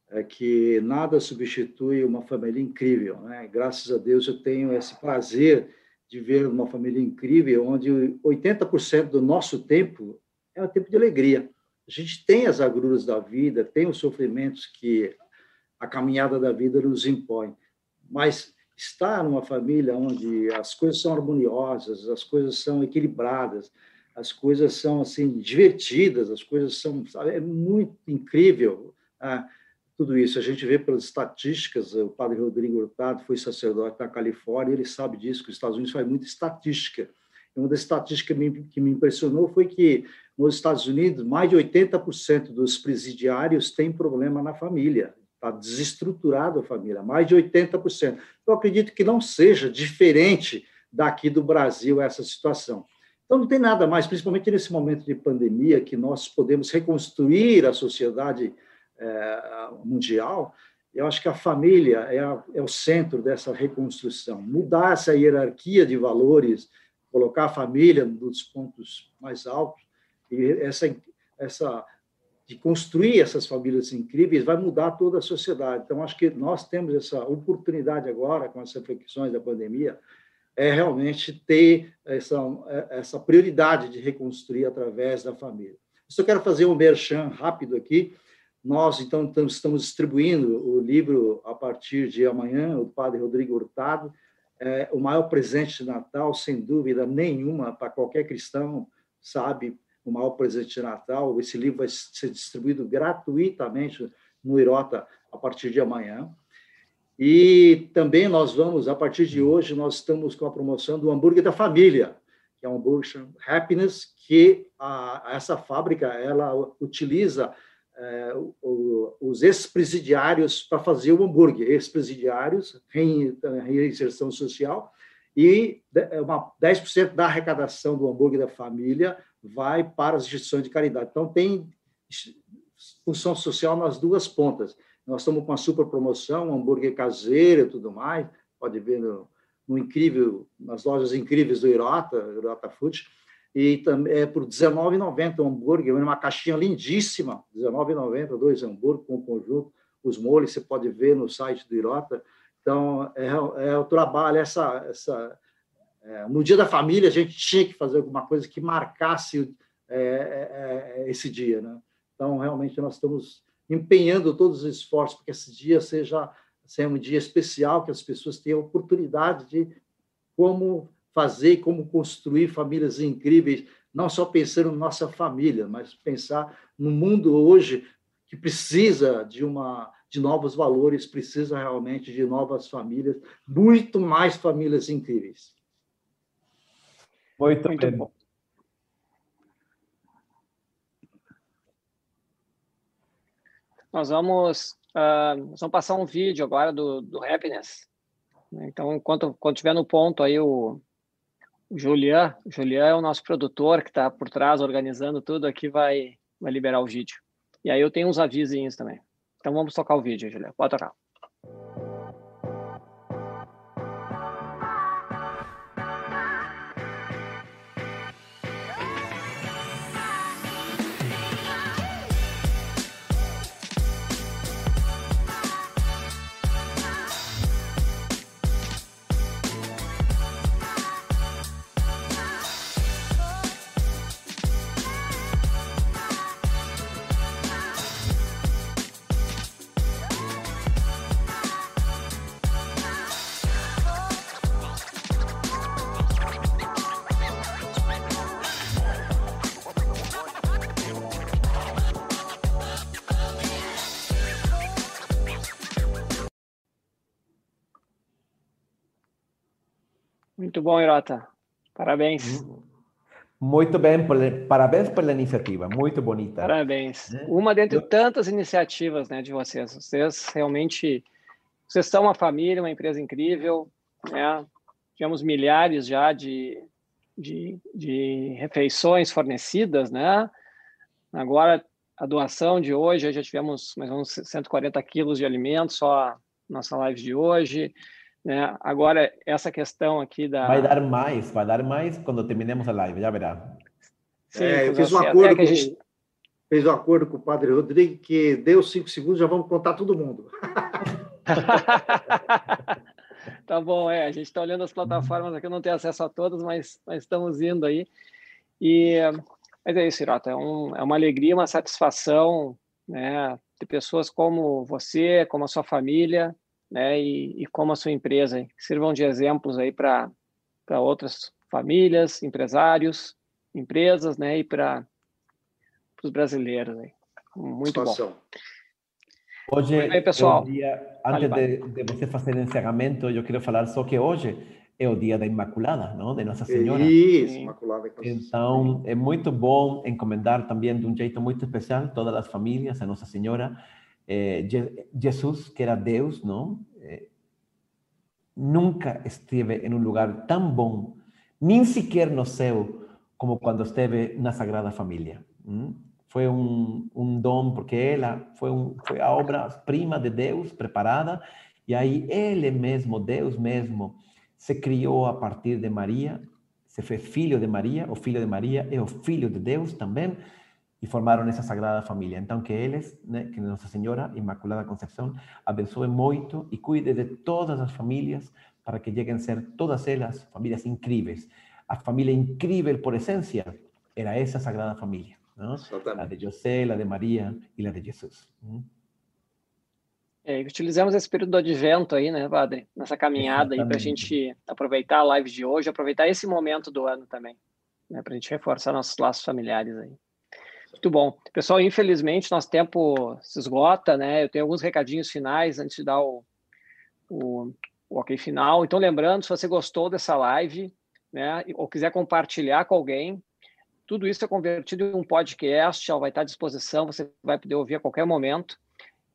é que nada substitui uma família incrível. Né? Graças a Deus eu tenho esse prazer de ver uma família incrível, onde 80% do nosso tempo é um tempo de alegria. A gente tem as agruras da vida, tem os sofrimentos que a caminhada da vida nos impõe, mas estar numa família onde as coisas são harmoniosas, as coisas são equilibradas, as coisas são assim divertidas, as coisas são sabe, é muito incrível. Ah, tudo isso. A gente vê pelas estatísticas, o padre Rodrigo Hurtado foi sacerdote na Califórnia, ele sabe disso, que os Estados Unidos faz muita estatística. Uma das estatísticas que me impressionou foi que nos Estados Unidos, mais de 80% dos presidiários têm problema na família, está desestruturado a família, mais de 80%. Eu acredito que não seja diferente daqui do Brasil essa situação. Então, não tem nada mais, principalmente nesse momento de pandemia, que nós podemos reconstruir a sociedade é, mundial, eu acho que a família é, a, é, o centro dessa reconstrução. Mudar essa hierarquia de valores, colocar a família nos pontos mais altos, essa, essa de construir essas famílias incríveis vai mudar toda a sociedade. Então, acho que nós temos essa oportunidade agora, com as reflexões da pandemia, é realmente ter essa, essa prioridade de reconstruir através da família. Só quero fazer um merchan rápido aqui. Nós, então, estamos distribuindo o livro a partir de amanhã, o Padre Rodrigo Hurtado. É o maior presente de Natal, sem dúvida nenhuma, para qualquer cristão, sabe, o maior presente de Natal. Esse livro vai ser distribuído gratuitamente no Irota a partir de amanhã. E também nós vamos, a partir de hoje, nós estamos com a promoção do hambúrguer da família, que é um hambúrguer Happiness, que a, essa fábrica ela utiliza é, os ex-presidiários para fazer o hambúrguer, ex-presidiários, reinserção social, e é uma, 10% da arrecadação do hambúrguer da família vai para as instituições de caridade. Então, tem função social nas duas pontas. Nós estamos com uma super promoção, um hambúrguer caseiro e tudo mais, pode ver no, no incrível, nas lojas incríveis do Irota, Irota Food, e também é por R$19,90 um hambúrguer, uma caixinha lindíssima, R$19,90, dois hambúrguer com conjunto, os molhos você pode ver no site do Irota. Então, é, é o trabalho, essa, essa no dia da família, a gente tinha que fazer alguma coisa que marcasse é, é, é esse dia. Né? Então, realmente, nós estamos empenhando todos os esforços para que esse dia seja, seja um dia especial, que as pessoas tenham oportunidade de como fazer e como construir famílias incríveis, não só pensando na nossa família, mas pensar no mundo hoje que precisa de uma de novos valores, precisa realmente de novas famílias, muito mais famílias incríveis. Muito, muito bom. Nós vamos, uh, nós vamos passar um vídeo agora do, do Happiness. Então, enquanto quando tiver no ponto aí o, o Julian, o Julian é o nosso produtor que está por trás organizando tudo aqui, vai, vai liberar o vídeo. E aí eu tenho uns avisinhos também. Então vamos tocar o vídeo, Julian. Pode tocar. Muito bom, Irota. Parabéns. Muito bem, parabéns pela iniciativa, muito bonita. Parabéns. É. Uma dentre tantas iniciativas né, de vocês. Vocês realmente, vocês são uma família, uma empresa incrível. Né? Tivemos milhares já de, de, de refeições fornecidas, né? Agora, a doação de hoje, já tivemos mais ou menos 140 quilos de alimentos só nossa live de hoje. Né? Agora, essa questão aqui da. Vai dar mais, vai dar mais quando terminemos a live, já verá. Sim, é, eu fiz um acordo com, gente... fez um acordo com o padre Rodrigo que deu cinco segundos, já vamos contar todo mundo. tá bom, é. A gente está olhando as plataformas aqui, eu não tenho acesso a todas, mas, mas estamos indo aí. E, mas é isso, Irota. É, um, é uma alegria, uma satisfação, né? Ter pessoas como você, como a sua família, né? E, e como a sua empresa, que sirvam de exemplos aí para outras famílias, empresários, empresas, né? E para os brasileiros aí. Muito bom. Hoje, bem, pessoal. Dia, antes vale, vale. De, de, você fazer o encerramento, eu quero falar só que hoje é o dia da Imaculada, não? De Nossa Senhora. Isso, Imaculada. Então, é muito bom encomendar também de um jeito muito especial todas as famílias a Nossa Senhora. Eh, Jesus, que era Deus, não? Eh, nunca esteve em um lugar tão bom, nem sequer no céu, como quando esteve na Sagrada Família. Hum? Foi um, um dom, porque ela foi, um, foi a obra-prima de Deus preparada, e aí ele mesmo, Deus mesmo, se criou a partir de Maria, se fez filho de Maria, o filho de Maria é o filho de Deus também, e formaram essa sagrada família. Então, que eles, né, que Nossa Senhora Imaculada Concepção, abençoe muito e cuide de todas as famílias para que cheguem a ser todas elas famílias incríveis. A família incrível por essência era essa sagrada família. ¿no? A de José, a de Maria e a de Jesus. É, utilizamos esse período do advento aí, né, Padre? Nessa caminhada Exatamente. aí para a gente aproveitar a live de hoje, aproveitar esse momento do ano também, né, para a gente reforçar nossos laços familiares aí. Muito bom. Pessoal, infelizmente, nosso tempo se esgota, né? Eu tenho alguns recadinhos finais antes de dar o, o, o ok final. Então, lembrando, se você gostou dessa live, né, ou quiser compartilhar com alguém, tudo isso é convertido em um podcast, já vai estar à disposição, você vai poder ouvir a qualquer momento.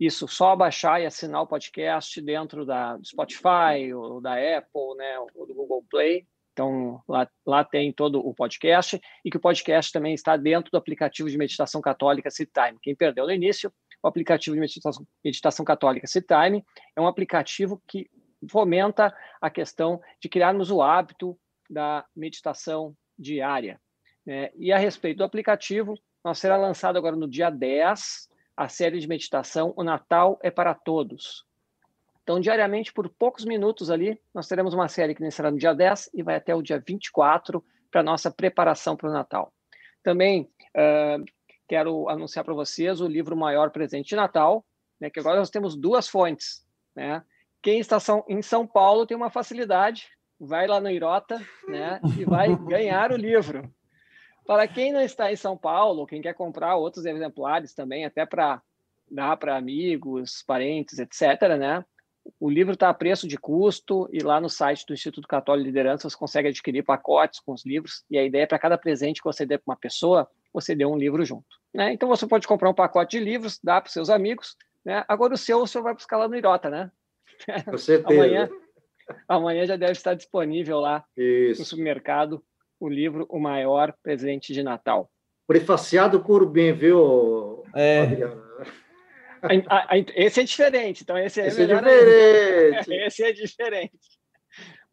Isso, só baixar e assinar o podcast dentro da, do Spotify, ou da Apple, né, ou do Google Play. Então, lá, lá tem todo o podcast, e que o podcast também está dentro do aplicativo de meditação católica Time. Quem perdeu no início, o aplicativo de meditação, meditação católica Time é um aplicativo que fomenta a questão de criarmos o hábito da meditação diária. Né? E a respeito do aplicativo, nós será lançado agora no dia 10 a série de meditação O Natal é para Todos. Então, diariamente, por poucos minutos ali, nós teremos uma série que iniciará no dia 10 e vai até o dia 24 para a nossa preparação para o Natal. Também uh, quero anunciar para vocês o livro Maior Presente de Natal, né, que agora nós temos duas fontes. Né? Quem está em São Paulo tem uma facilidade, vai lá no Irota né, e vai ganhar o livro. Para quem não está em São Paulo, quem quer comprar outros exemplares também, até para dar para amigos, parentes, etc., né? O livro está a preço de custo e lá no site do Instituto Católico de Liderança você consegue adquirir pacotes com os livros e a ideia é para cada presente que você der para uma pessoa, você dê um livro junto. Né? Então você pode comprar um pacote de livros, dar para os seus amigos, né? agora o seu o senhor vai buscar lá no Irota, né? Com certeza. amanhã, amanhã já deve estar disponível lá Isso. no supermercado o livro O Maior Presente de Natal. Prefaciado por bem, viu, é. A, a, esse é diferente, então esse é esse é diferente. esse é diferente.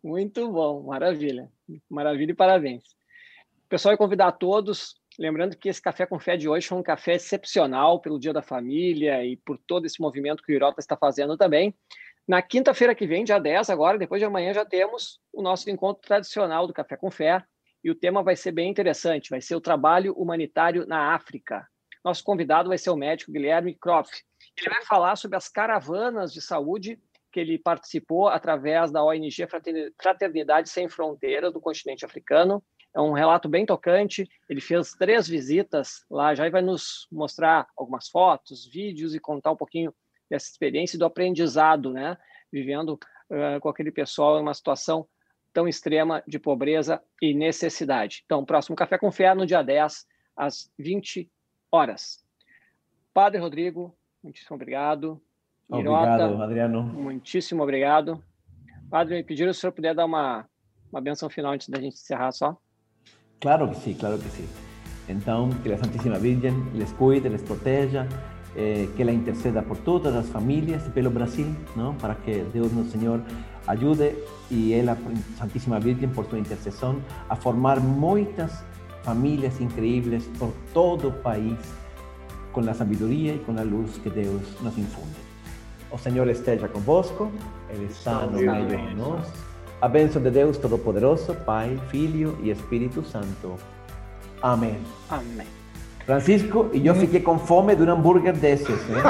Muito bom, maravilha. Maravilha e parabéns. Pessoal, eu convidar todos, lembrando que esse Café com Fé de hoje foi um café excepcional pelo Dia da Família e por todo esse movimento que o Europa está fazendo também. Na quinta-feira que vem, dia 10 agora, depois de amanhã, já temos o nosso encontro tradicional do Café com Fé, e o tema vai ser bem interessante, vai ser o trabalho humanitário na África. Nosso convidado vai ser o médico Guilherme Kroff. Ele vai falar sobre as caravanas de saúde que ele participou através da ONG Fraternidade Sem Fronteiras do continente africano. É um relato bem tocante. Ele fez três visitas lá, já vai nos mostrar algumas fotos, vídeos e contar um pouquinho dessa experiência e do aprendizado, né? Vivendo uh, com aquele pessoal em uma situação tão extrema de pobreza e necessidade. Então, próximo Café com Fé no dia 10, às 20 horas. Padre Rodrigo, muitíssimo obrigado. Obrigado, Irota, Adriano. Muitíssimo obrigado. Padre, me pediram se o senhor puder dar uma, uma benção final antes da gente encerrar só. Claro que sim, claro que sim. Então, que a Santíssima Virgem les cuide, les proteja, eh, que ela interceda por todas as famílias e pelo Brasil, não? para que Deus, nosso Senhor, ajude e ela, Santíssima Virgem, por sua intercessão, a formar muitas famílias incríveis por todo o país com a sabedoria e com a luz que Deus nos infunde. O Senhor esteja convosco, Ele está no meio de nós. A bênção de Deus Todo-Poderoso, Pai, Filho e Espírito Santo. Amém. Amém. Francisco, e eu fiquei com fome de um hambúrguer desses. Né?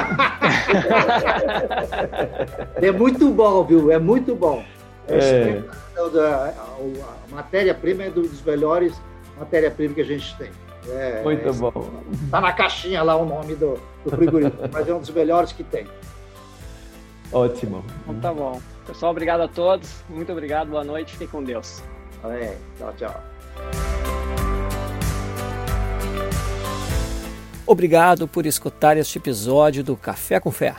É muito bom, viu? É muito bom. É. A matéria-prima é dos melhores matéria-prima que a gente tem. É, Muito bom. Está na caixinha lá o nome do, do frigorífico, mas é um dos melhores que tem. Ótimo. Então tá bom. Pessoal, obrigado a todos. Muito obrigado, boa noite. Fiquem com Deus. É, tchau, tchau. Obrigado por escutar este episódio do Café com Fé,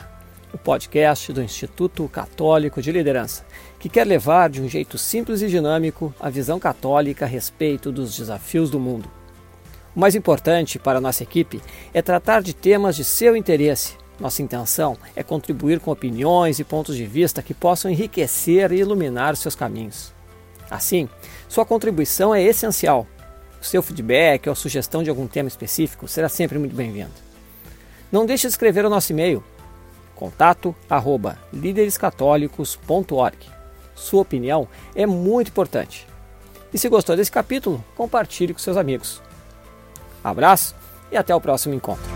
o podcast do Instituto Católico de Liderança, que quer levar de um jeito simples e dinâmico a visão católica a respeito dos desafios do mundo. O mais importante para nossa equipe é tratar de temas de seu interesse. Nossa intenção é contribuir com opiniões e pontos de vista que possam enriquecer e iluminar seus caminhos. Assim, sua contribuição é essencial. O seu feedback ou sugestão de algum tema específico será sempre muito bem-vindo. Não deixe de escrever o nosso e-mail contato arroba líderescatólicos.org. Sua opinião é muito importante. E se gostou desse capítulo, compartilhe com seus amigos. Abraço e até o próximo encontro.